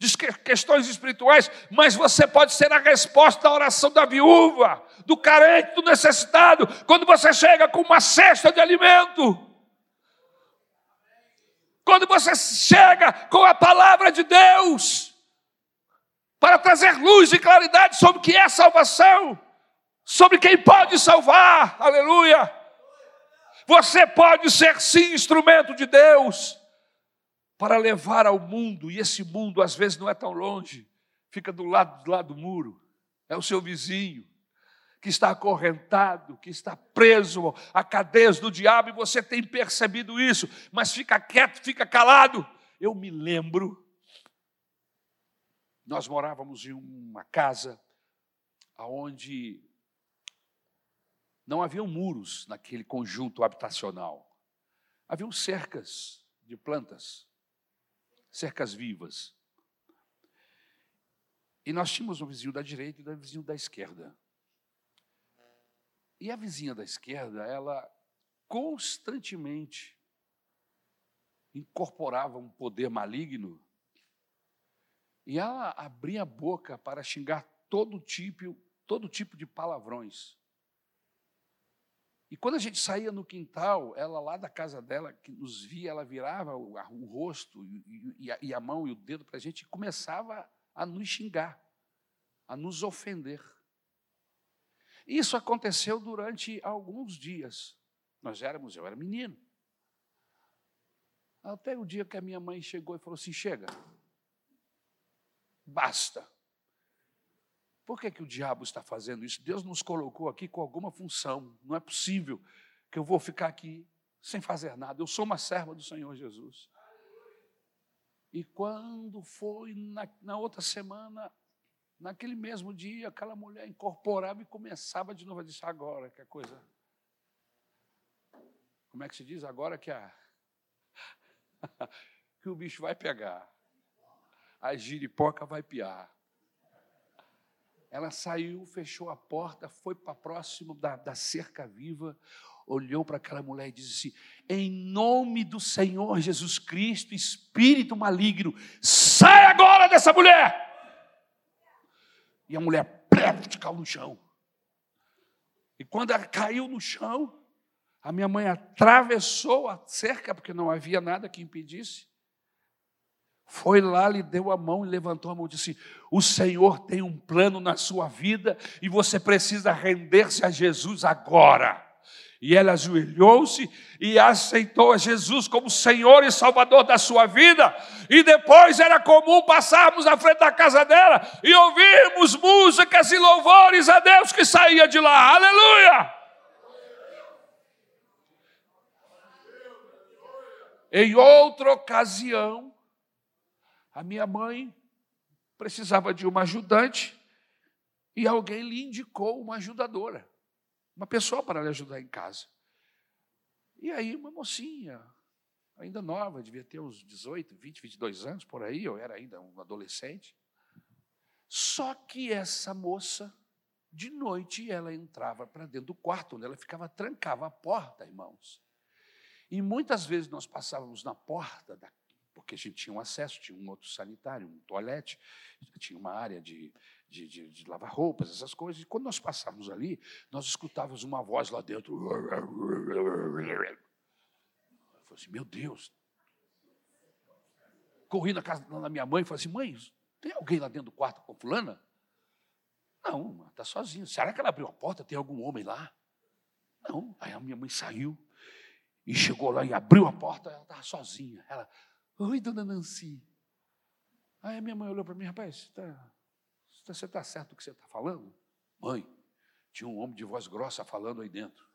de questões espirituais, mas você pode ser a resposta à oração da viúva, do carente, do necessitado, quando você chega com uma cesta de alimento. Quando você chega com a palavra de Deus, para trazer luz e claridade sobre o que é salvação, sobre quem pode salvar, aleluia. Você pode ser sim instrumento de Deus para levar ao mundo, e esse mundo às vezes não é tão longe, fica do lado, do lado do muro, é o seu vizinho, que está acorrentado, que está preso a cadeias do diabo, e você tem percebido isso, mas fica quieto, fica calado. Eu me lembro, nós morávamos em uma casa onde não haviam muros naquele conjunto habitacional, haviam cercas de plantas, cercas vivas. E nós tínhamos um vizinho da direita e um vizinho da esquerda. E a vizinha da esquerda, ela constantemente incorporava um poder maligno e ela abria a boca para xingar todo tipo, todo tipo de palavrões. E quando a gente saía no quintal, ela lá da casa dela, que nos via, ela virava o, o rosto e, e, a, e, a, mão e o dedo para a gente e começava a nos xingar, a nos ofender. Isso aconteceu durante alguns dias. Nós éramos, eu era menino. Até o dia que a minha mãe chegou e falou assim: chega, basta. Por que, que o diabo está fazendo isso? Deus nos colocou aqui com alguma função. Não é possível que eu vou ficar aqui sem fazer nada. Eu sou uma serva do Senhor Jesus. E quando foi na, na outra semana, naquele mesmo dia, aquela mulher incorporava e começava de novo a dizer: agora que a coisa. Como é que se diz? Agora que a. [laughs] que o bicho vai pegar. A giripoca vai piar. Ela saiu, fechou a porta, foi para próximo da, da cerca viva, olhou para aquela mulher e disse assim: Em nome do Senhor Jesus Cristo, espírito maligno, sai agora dessa mulher! E a mulher preta caiu no chão. E quando ela caiu no chão, a minha mãe atravessou a cerca, porque não havia nada que impedisse, foi lá, lhe deu a mão e levantou a mão e disse: O Senhor tem um plano na sua vida e você precisa render-se a Jesus agora. E ela ajoelhou-se e aceitou a Jesus como Senhor e Salvador da sua vida. E depois era comum passarmos na frente da casa dela e ouvirmos músicas e louvores a Deus que saía de lá. Aleluia! Em outra ocasião, a minha mãe precisava de uma ajudante e alguém lhe indicou uma ajudadora, uma pessoa para lhe ajudar em casa. E aí, uma mocinha, ainda nova, devia ter uns 18, 20, 22 anos por aí, eu era ainda um adolescente. Só que essa moça, de noite, ela entrava para dentro do quarto, onde ela ficava, trancava a porta, irmãos. E muitas vezes nós passávamos na porta da porque a gente tinha um acesso, tinha um outro sanitário, um toalete, tinha uma área de, de, de, de lavar roupas, essas coisas. E quando nós passávamos ali, nós escutávamos uma voz lá dentro. Eu falei assim, meu Deus. Corri na casa da minha mãe e falei assim, mãe, tem alguém lá dentro do quarto com fulana? Não, está sozinha. Será que ela abriu a porta? Tem algum homem lá? Não. Aí a minha mãe saiu e chegou lá e abriu a porta, ela estava sozinha. Ela, Oi, dona Nancy. Aí a minha mãe olhou para mim, rapaz, você está tá certo o que você está falando? Mãe, tinha um homem de voz grossa falando aí dentro.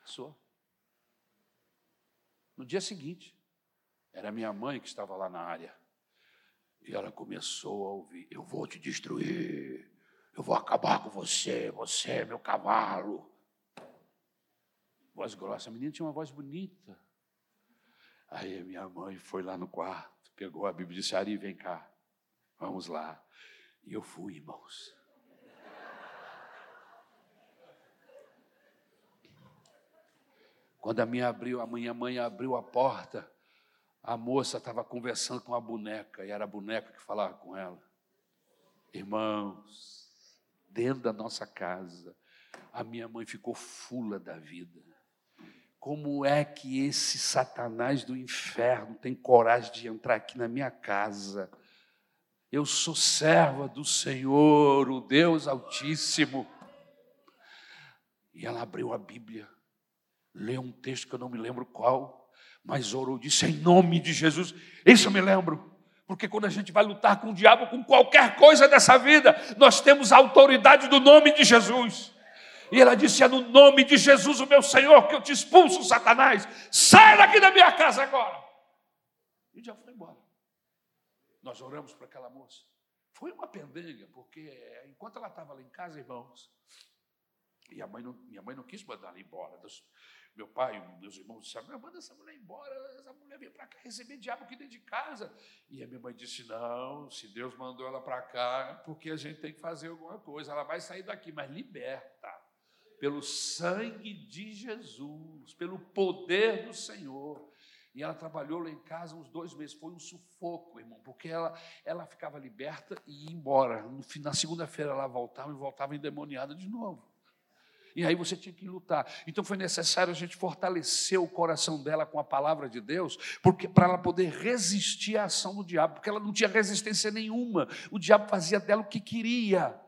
Pensou? No dia seguinte, era minha mãe que estava lá na área. E ela começou a ouvir: Eu vou te destruir, eu vou acabar com você, você é meu cavalo. Voz grossa, a menina tinha uma voz bonita. Aí minha mãe foi lá no quarto, pegou a Bíblia e disse: Ari, vem cá, vamos lá. E eu fui, irmãos. Quando a minha, abriu, a minha mãe abriu a porta, a moça estava conversando com a boneca, e era a boneca que falava com ela. Irmãos, dentro da nossa casa, a minha mãe ficou fula da vida. Como é que esse Satanás do inferno tem coragem de entrar aqui na minha casa? Eu sou serva do Senhor, o Deus Altíssimo. E ela abriu a Bíblia, leu um texto que eu não me lembro qual, mas orou, disse em nome de Jesus. Isso eu me lembro. Porque quando a gente vai lutar com o diabo, com qualquer coisa dessa vida, nós temos a autoridade do nome de Jesus. E ela disse: É no nome de Jesus, o meu Senhor, que eu te expulso, Satanás. Sai daqui da minha casa agora. E já foi embora. Nós oramos para aquela moça. Foi uma pendenga, porque enquanto ela estava lá em casa, irmãos, e a mãe não, minha mãe não quis mandar ela embora. Meu pai, meus irmãos disseram: manda essa mulher embora, essa mulher vem para cá receber diabo aqui dentro de casa. E a minha mãe disse: não, se Deus mandou ela para cá, porque a gente tem que fazer alguma coisa. Ela vai sair daqui, mas liberta, pelo sangue de Jesus, pelo poder do Senhor. E ela trabalhou lá em casa uns dois meses. Foi um sufoco, irmão, porque ela, ela ficava liberta e ia embora. No, na segunda-feira ela voltava e voltava endemoniada de novo. E aí você tinha que lutar. Então foi necessário a gente fortalecer o coração dela com a palavra de Deus, porque para ela poder resistir à ação do diabo, porque ela não tinha resistência nenhuma. O diabo fazia dela o que queria.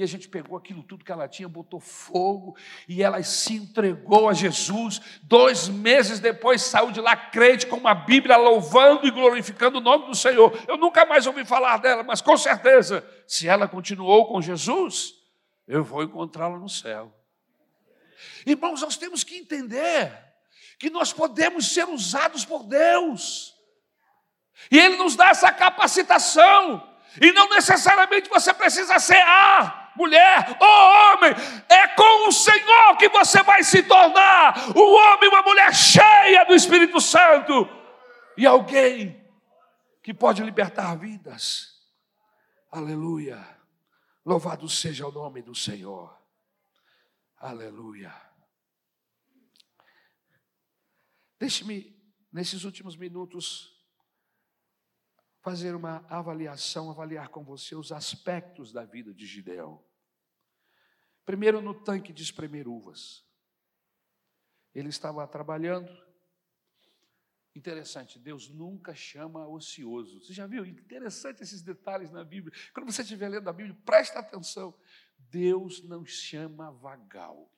E a gente pegou aquilo tudo que ela tinha, botou fogo, e ela se entregou a Jesus. Dois meses depois saiu de lá crente com uma Bíblia, louvando e glorificando o nome do Senhor. Eu nunca mais ouvi falar dela, mas com certeza, se ela continuou com Jesus, eu vou encontrá-la no céu. Irmãos, nós temos que entender que nós podemos ser usados por Deus, e Ele nos dá essa capacitação, e não necessariamente você precisa ser A mulher, ou homem, é com o Senhor que você vai se tornar um homem, uma mulher cheia do Espírito Santo e alguém que pode libertar vidas. Aleluia. Louvado seja o nome do Senhor. Aleluia. Deixe-me, nesses últimos minutos, fazer uma avaliação, avaliar com você os aspectos da vida de Gideão. Primeiro, no tanque de espremer uvas. Ele estava trabalhando. Interessante, Deus nunca chama ocioso. Você já viu? Interessante esses detalhes na Bíblia. Quando você estiver lendo a Bíblia, presta atenção. Deus não chama vagal.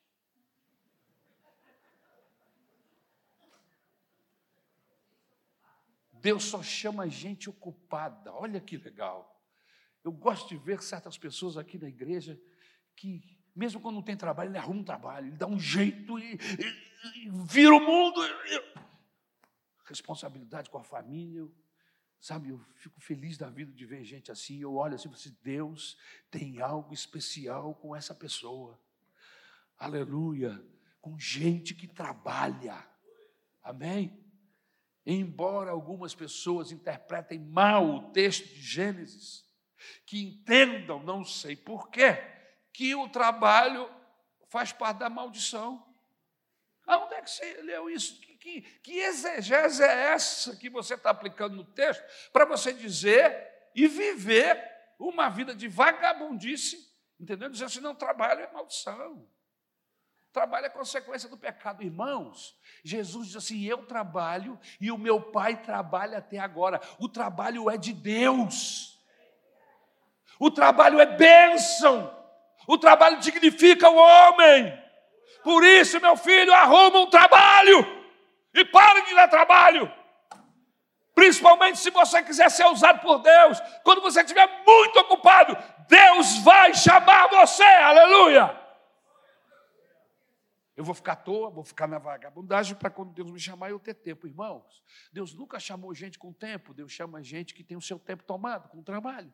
Deus só chama gente ocupada. Olha que legal. Eu gosto de ver certas pessoas aqui na igreja que, mesmo quando não tem trabalho, ele arruma um trabalho, ele dá um jeito e, e, e vira o mundo. Responsabilidade com a família. Sabe, eu fico feliz da vida de ver gente assim. Eu olho assim e assim, Deus tem algo especial com essa pessoa. Aleluia. Com gente que trabalha. Amém? Embora algumas pessoas interpretem mal o texto de Gênesis, que entendam, não sei porquê, que o trabalho faz parte da maldição. Aonde é que você leu isso? Que, que, que exegese é essa que você está aplicando no texto para você dizer e viver uma vida de vagabundice, entendeu? Dizer assim, não, trabalho é maldição. Trabalho é consequência do pecado. Irmãos, Jesus diz assim: Eu trabalho e o meu Pai trabalha até agora. O trabalho é de Deus. O trabalho é bênção. O trabalho dignifica o homem. Por isso, meu filho, arruma um trabalho e pare de dar trabalho. Principalmente se você quiser ser usado por Deus. Quando você estiver muito ocupado, Deus vai chamar você. Aleluia. Eu vou ficar à toa, vou ficar na vagabundagem para quando Deus me chamar eu ter tempo. Irmãos, Deus nunca chamou gente com tempo, Deus chama gente que tem o seu tempo tomado com o trabalho.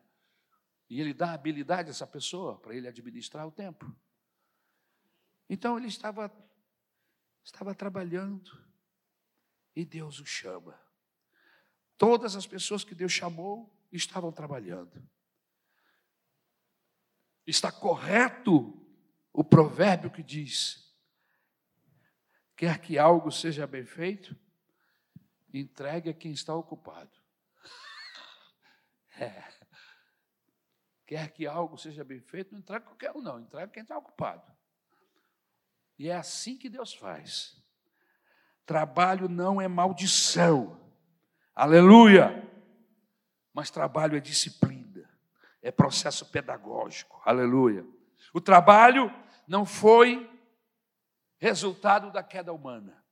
E Ele dá habilidade a essa pessoa para ele administrar o tempo. Então ele estava, estava trabalhando e Deus o chama. Todas as pessoas que Deus chamou estavam trabalhando. Está correto o provérbio que diz: Quer que algo seja bem feito, entregue a quem está ocupado. [laughs] É. Quer que algo seja bem feito, não entregue qualquer um, não, entregue quem está ocupado. E é assim que Deus faz. Trabalho não é maldição. Aleluia! Mas trabalho é disciplina, é processo pedagógico. Aleluia! O trabalho não foi resultado da queda humana.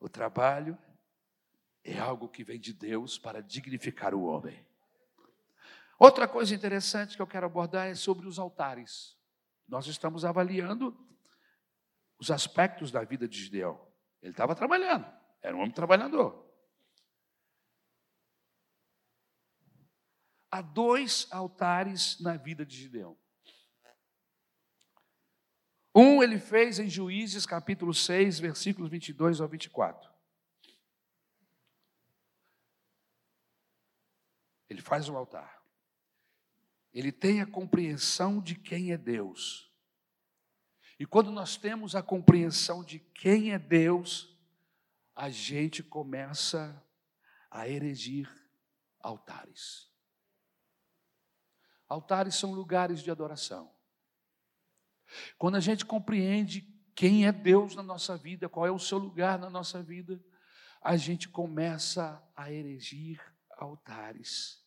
O trabalho é algo que vem de Deus para dignificar o homem. Outra coisa interessante que eu quero abordar é sobre os altares. Nós estamos avaliando os aspectos da vida de Gideão. Ele estava trabalhando, era um homem trabalhador. Há dois altares na vida de Gideão. Um ele fez em Juízes capítulo 6, versículos 22 ao 24. Ele faz um altar. Ele tem a compreensão de quem é Deus. E quando nós temos a compreensão de quem é Deus, a gente começa a erigir altares. Altares são lugares de adoração. Quando a gente compreende quem é Deus na nossa vida, qual é o seu lugar na nossa vida, a gente começa a erigir altares.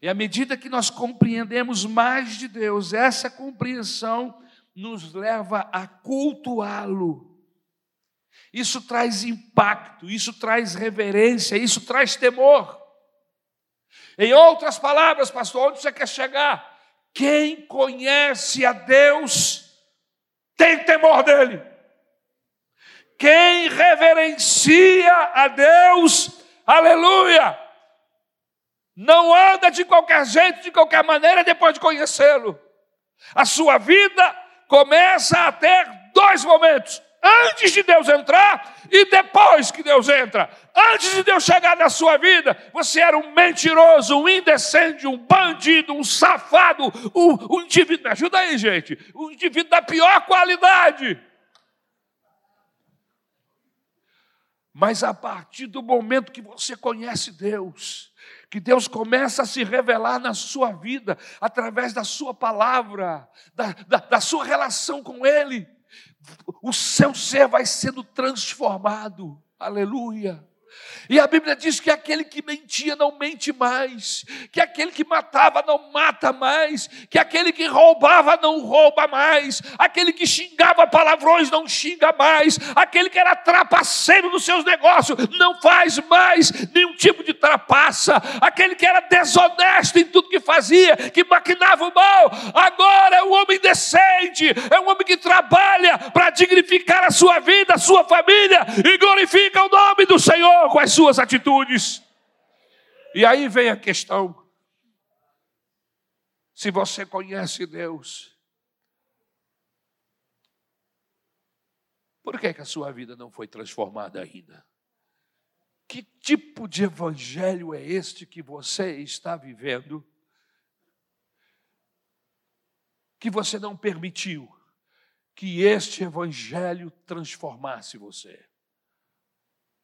E à medida que nós compreendemos mais de Deus, essa compreensão nos leva a cultuá-lo. Isso traz impacto, isso traz reverência, isso traz temor. Em outras palavras, pastor, onde você quer chegar? Quem conhece a Deus tem temor dele. Quem reverencia a Deus, aleluia, não anda de qualquer jeito, de qualquer maneira, depois de conhecê-lo. A sua vida começa a ter dois momentos: antes de Deus entrar e depois que Deus entra. Antes de Deus chegar na sua vida, você era um mentiroso, um indecente, um bandido, um safado, um, um indivíduo. Me ajuda aí, gente. Um indivíduo da pior qualidade. Mas a partir do momento que você conhece Deus, que Deus começa a se revelar na sua vida, através da sua palavra, da, da, da sua relação com Ele, o seu ser vai sendo transformado. Aleluia. E a Bíblia diz que aquele que mentia não mente mais, que aquele que matava não mata mais, que aquele que roubava não rouba mais, aquele que xingava palavrões não xinga mais, aquele que era trapaceiro nos seus negócios não faz mais nenhum tipo de trapaça, aquele que era desonesto em tudo que fazia, que maquinava o mal, agora é um homem decente, é um homem que trabalha para dignificar a sua vida, a sua família e glorifica o nome do Senhor com as suas atitudes. E aí vem a questão: se você conhece Deus, por que, que a sua vida não foi transformada ainda? Que tipo de evangelho é este que você está vivendo? Que você não permitiu que este evangelho transformasse você.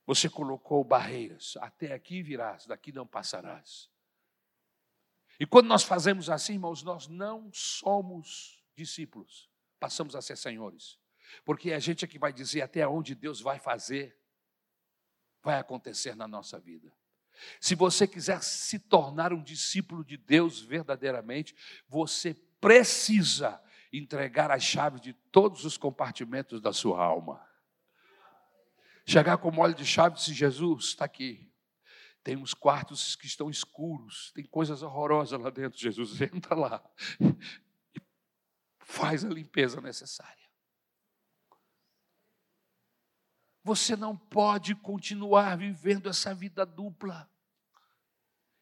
Você colocou barreiras, até aqui virás, daqui não passarás. E quando nós fazemos assim, irmãos, nós não somos discípulos, passamos a ser senhores. Porque a gente é que vai dizer até onde Deus vai fazer, vai acontecer na nossa vida. Se você quiser se tornar um discípulo de Deus verdadeiramente, você precisa entregar as chaves de todos os compartimentos da sua alma. Chegar com mole de chave e dizer: Jesus, está aqui. Tem uns quartos que estão escuros, tem coisas horrorosas lá dentro. Jesus, [laughs] entra lá e faz a limpeza necessária. Você não pode continuar vivendo essa vida dupla.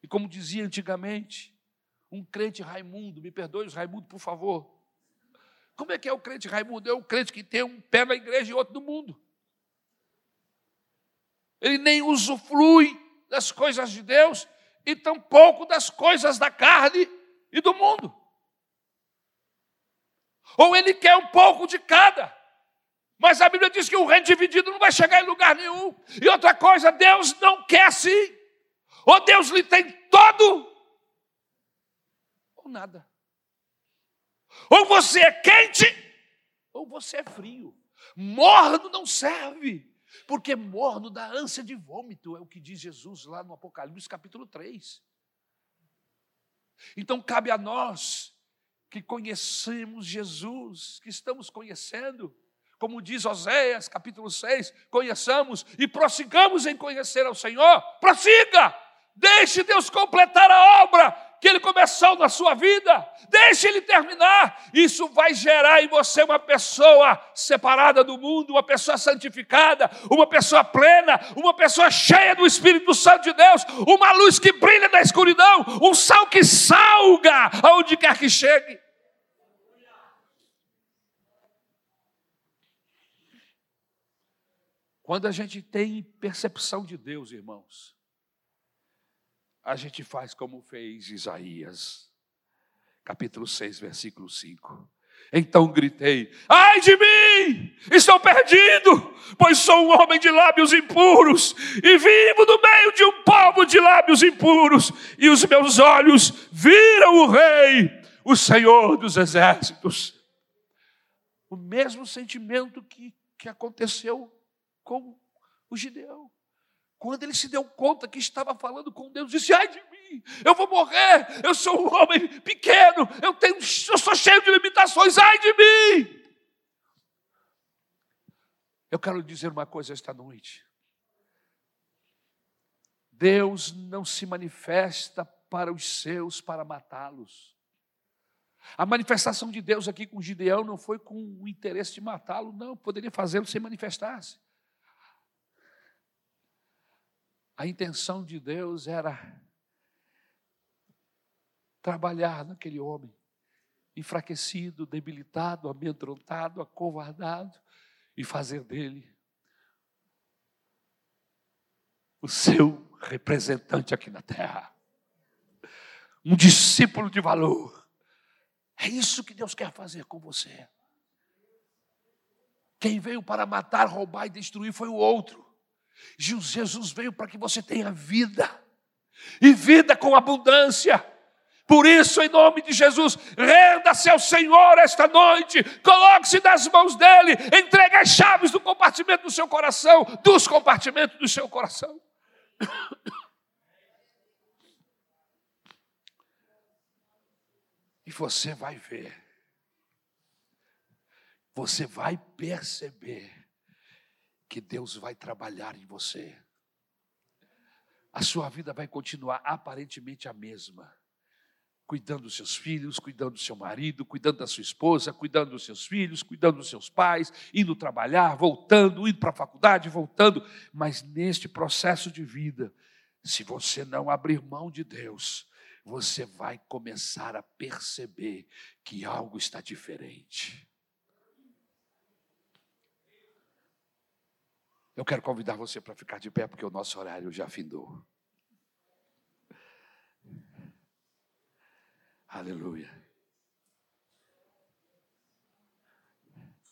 E como dizia antigamente, um crente Raimundo, me perdoe Raimundo, por favor. Como é que é o crente Raimundo? É o crente que tem um pé na igreja e outro no mundo ele nem usufrui das coisas de Deus e tampouco das coisas da carne e do mundo. Ou ele quer um pouco de cada. Mas a Bíblia diz que o reino dividido não vai chegar em lugar nenhum. E outra coisa, Deus não quer assim. Ou Deus lhe tem todo, ou nada. Ou você é quente, ou você é frio. Morno não serve porque morno da ânsia de vômito, é o que diz Jesus lá no Apocalipse capítulo 3. Então cabe a nós que conhecemos Jesus, que estamos conhecendo, como diz Oséias, capítulo 6, conheçamos e prossigamos em conhecer ao Senhor. Prossiga! Deixe Deus completar a obra que Ele começou na sua vida. Deixe Ele terminar. Isso vai gerar em você uma pessoa separada do mundo, uma pessoa santificada, uma pessoa plena, uma pessoa cheia do Espírito Santo de Deus, uma luz que brilha na escuridão, um sal que salga aonde quer que chegue. Quando a gente tem percepção de Deus, irmãos, a gente faz como fez Isaías, capítulo 6, versículo 5. Então gritei: Ai de mim, estou perdido, pois sou um homem de lábios impuros e vivo no meio de um povo de lábios impuros, e os meus olhos viram o Rei, o Senhor dos exércitos. O mesmo sentimento que, que aconteceu com o Gideão. Quando ele se deu conta que estava falando com Deus, disse: Ai de mim, eu vou morrer, eu sou um homem pequeno, eu, tenho, eu sou cheio de limitações, ai de mim. Eu quero dizer uma coisa esta noite. Deus não se manifesta para os seus para matá-los. A manifestação de Deus aqui com Gideão não foi com o interesse de matá-lo, não, poderia fazê-lo sem manifestar-se. A intenção de Deus era trabalhar naquele homem, enfraquecido, debilitado, amedrontado, acovardado, e fazer dele o seu representante aqui na terra. Um discípulo de valor. É isso que Deus quer fazer com você. Quem veio para matar, roubar e destruir foi o outro. Jesus veio para que você tenha vida, e vida com abundância. Por isso, em nome de Jesus, renda-se ao Senhor esta noite, coloque-se nas mãos dEle, entregue as chaves do compartimento do seu coração, dos compartimentos do seu coração. E você vai ver, você vai perceber que Deus vai trabalhar em você. A sua vida vai continuar aparentemente a mesma. Cuidando dos seus filhos, cuidando do seu marido, cuidando da sua esposa, cuidando dos seus filhos, cuidando dos seus pais, indo trabalhar, voltando, indo para a faculdade, voltando. Mas neste processo de vida, se você não abrir mão de Deus, você vai começar a perceber que algo está diferente. Eu quero convidar você para ficar de pé, porque o nosso horário já findou. Aleluia.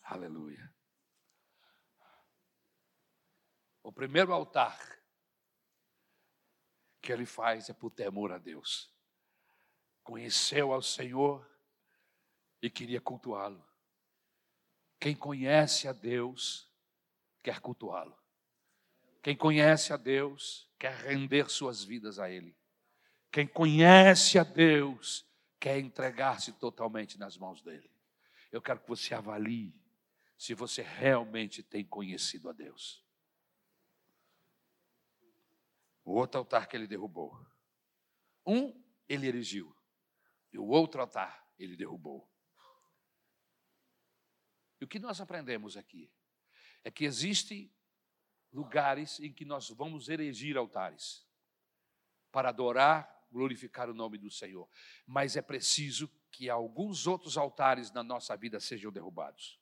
Aleluia. O primeiro altar que ele faz é por temor a Deus. Conheceu ao Senhor e queria cultuá-lo. Quem conhece a Deus quer cultuá-lo. Quem conhece a Deus quer render suas vidas a Ele. Quem conhece a Deus quer entregar-se totalmente nas mãos dele. Eu quero que você avalie se você realmente tem conhecido a Deus. O outro altar que ele derrubou. Um ele erigiu, e o outro altar ele derrubou. E o que nós aprendemos aqui? É que existem lugares em que nós vamos erigir altares para adorar, glorificar o nome do Senhor. Mas é preciso que alguns outros altares na nossa vida sejam derrubados.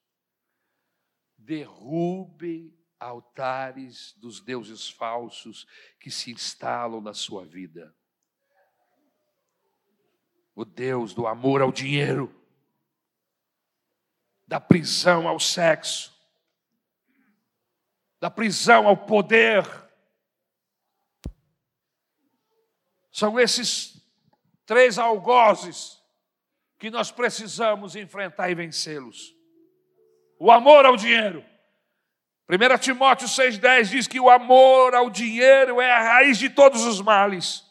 Derrube altares dos deuses falsos que se instalam na sua vida. O Deus do amor ao dinheiro, da prisão ao sexo, da prisão ao poder. São esses três algozes que nós precisamos enfrentar e vencê-los. O amor ao dinheiro. 1 Timóteo 6,10 diz que o amor ao dinheiro é a raiz de todos os males.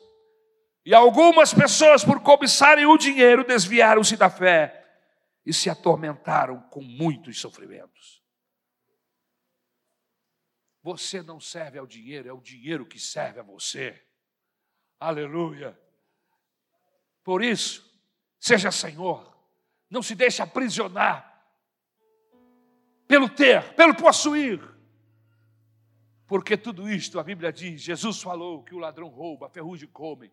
E algumas pessoas, por cobiçarem o dinheiro, desviaram-se da fé e se atormentaram com muitos sofrimentos. Você não serve ao dinheiro, é o dinheiro que serve a você. Aleluia. Por isso, seja Senhor, não se deixe aprisionar pelo ter, pelo possuir. Porque tudo isto, a Bíblia diz, Jesus falou que o ladrão rouba, a ferrugem come.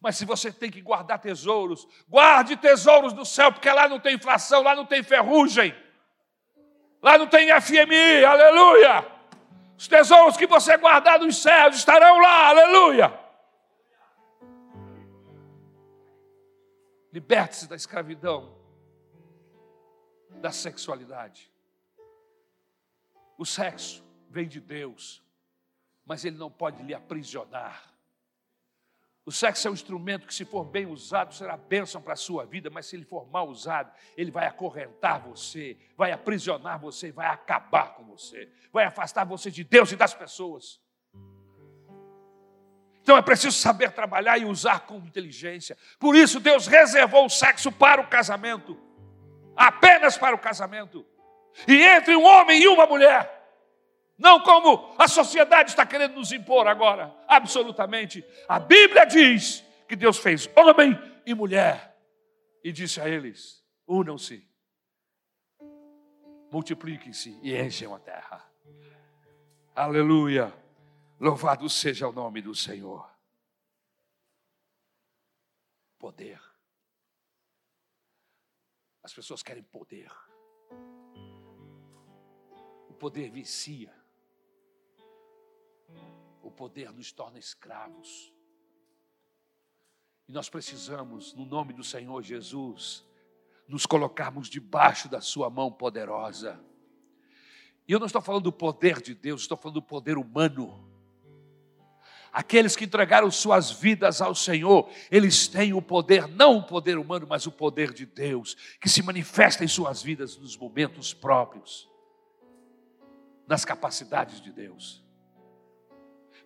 Mas se você tem que guardar tesouros, guarde tesouros do céu, porque lá não tem inflação, lá não tem ferrugem, lá não tem FMI, aleluia. Os tesouros que você guardar nos céus estarão lá, aleluia. Liberte-se da escravidão, da sexualidade. O sexo vem de Deus, mas ele não pode lhe aprisionar. O sexo é um instrumento que, se for bem usado, será bênção para a sua vida, mas se ele for mal usado, ele vai acorrentar você, vai aprisionar você, vai acabar com você, vai afastar você de Deus e das pessoas. Então é preciso saber trabalhar e usar com inteligência. Por isso, Deus reservou o sexo para o casamento apenas para o casamento e entre um homem e uma mulher. Não como a sociedade está querendo nos impor agora, absolutamente. A Bíblia diz que Deus fez homem e mulher e disse a eles: unam-se, multipliquem-se e enchem a terra. Aleluia. Louvado seja o nome do Senhor. Poder. As pessoas querem poder. O poder vicia. O poder nos torna escravos. E nós precisamos, no nome do Senhor Jesus, nos colocarmos debaixo da Sua mão poderosa. E eu não estou falando do poder de Deus, estou falando do poder humano. Aqueles que entregaram suas vidas ao Senhor, eles têm o poder, não o poder humano, mas o poder de Deus, que se manifesta em suas vidas nos momentos próprios, nas capacidades de Deus.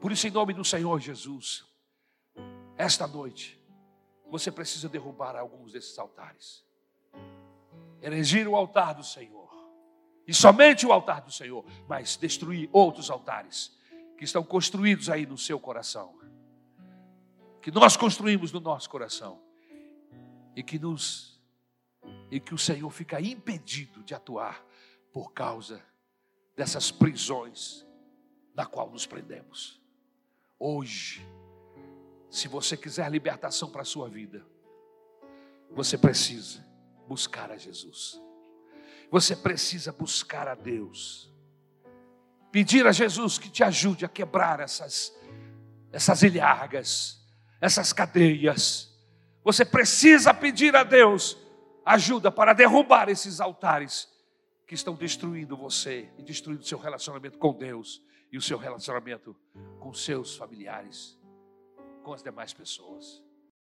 Por isso, em nome do Senhor Jesus, esta noite, você precisa derrubar alguns desses altares, erigir o altar do Senhor, e somente o altar do Senhor, mas destruir outros altares que estão construídos aí no seu coração, que nós construímos no nosso coração, e que nos e que o Senhor fica impedido de atuar por causa dessas prisões na qual nos prendemos. Hoje, se você quiser libertação para a sua vida, você precisa buscar a Jesus. Você precisa buscar a Deus. Pedir a Jesus que te ajude a quebrar essas, essas ilhargas, essas cadeias. Você precisa pedir a Deus ajuda para derrubar esses altares que estão destruindo você e destruindo seu relacionamento com Deus e o seu relacionamento com seus familiares, com as demais pessoas.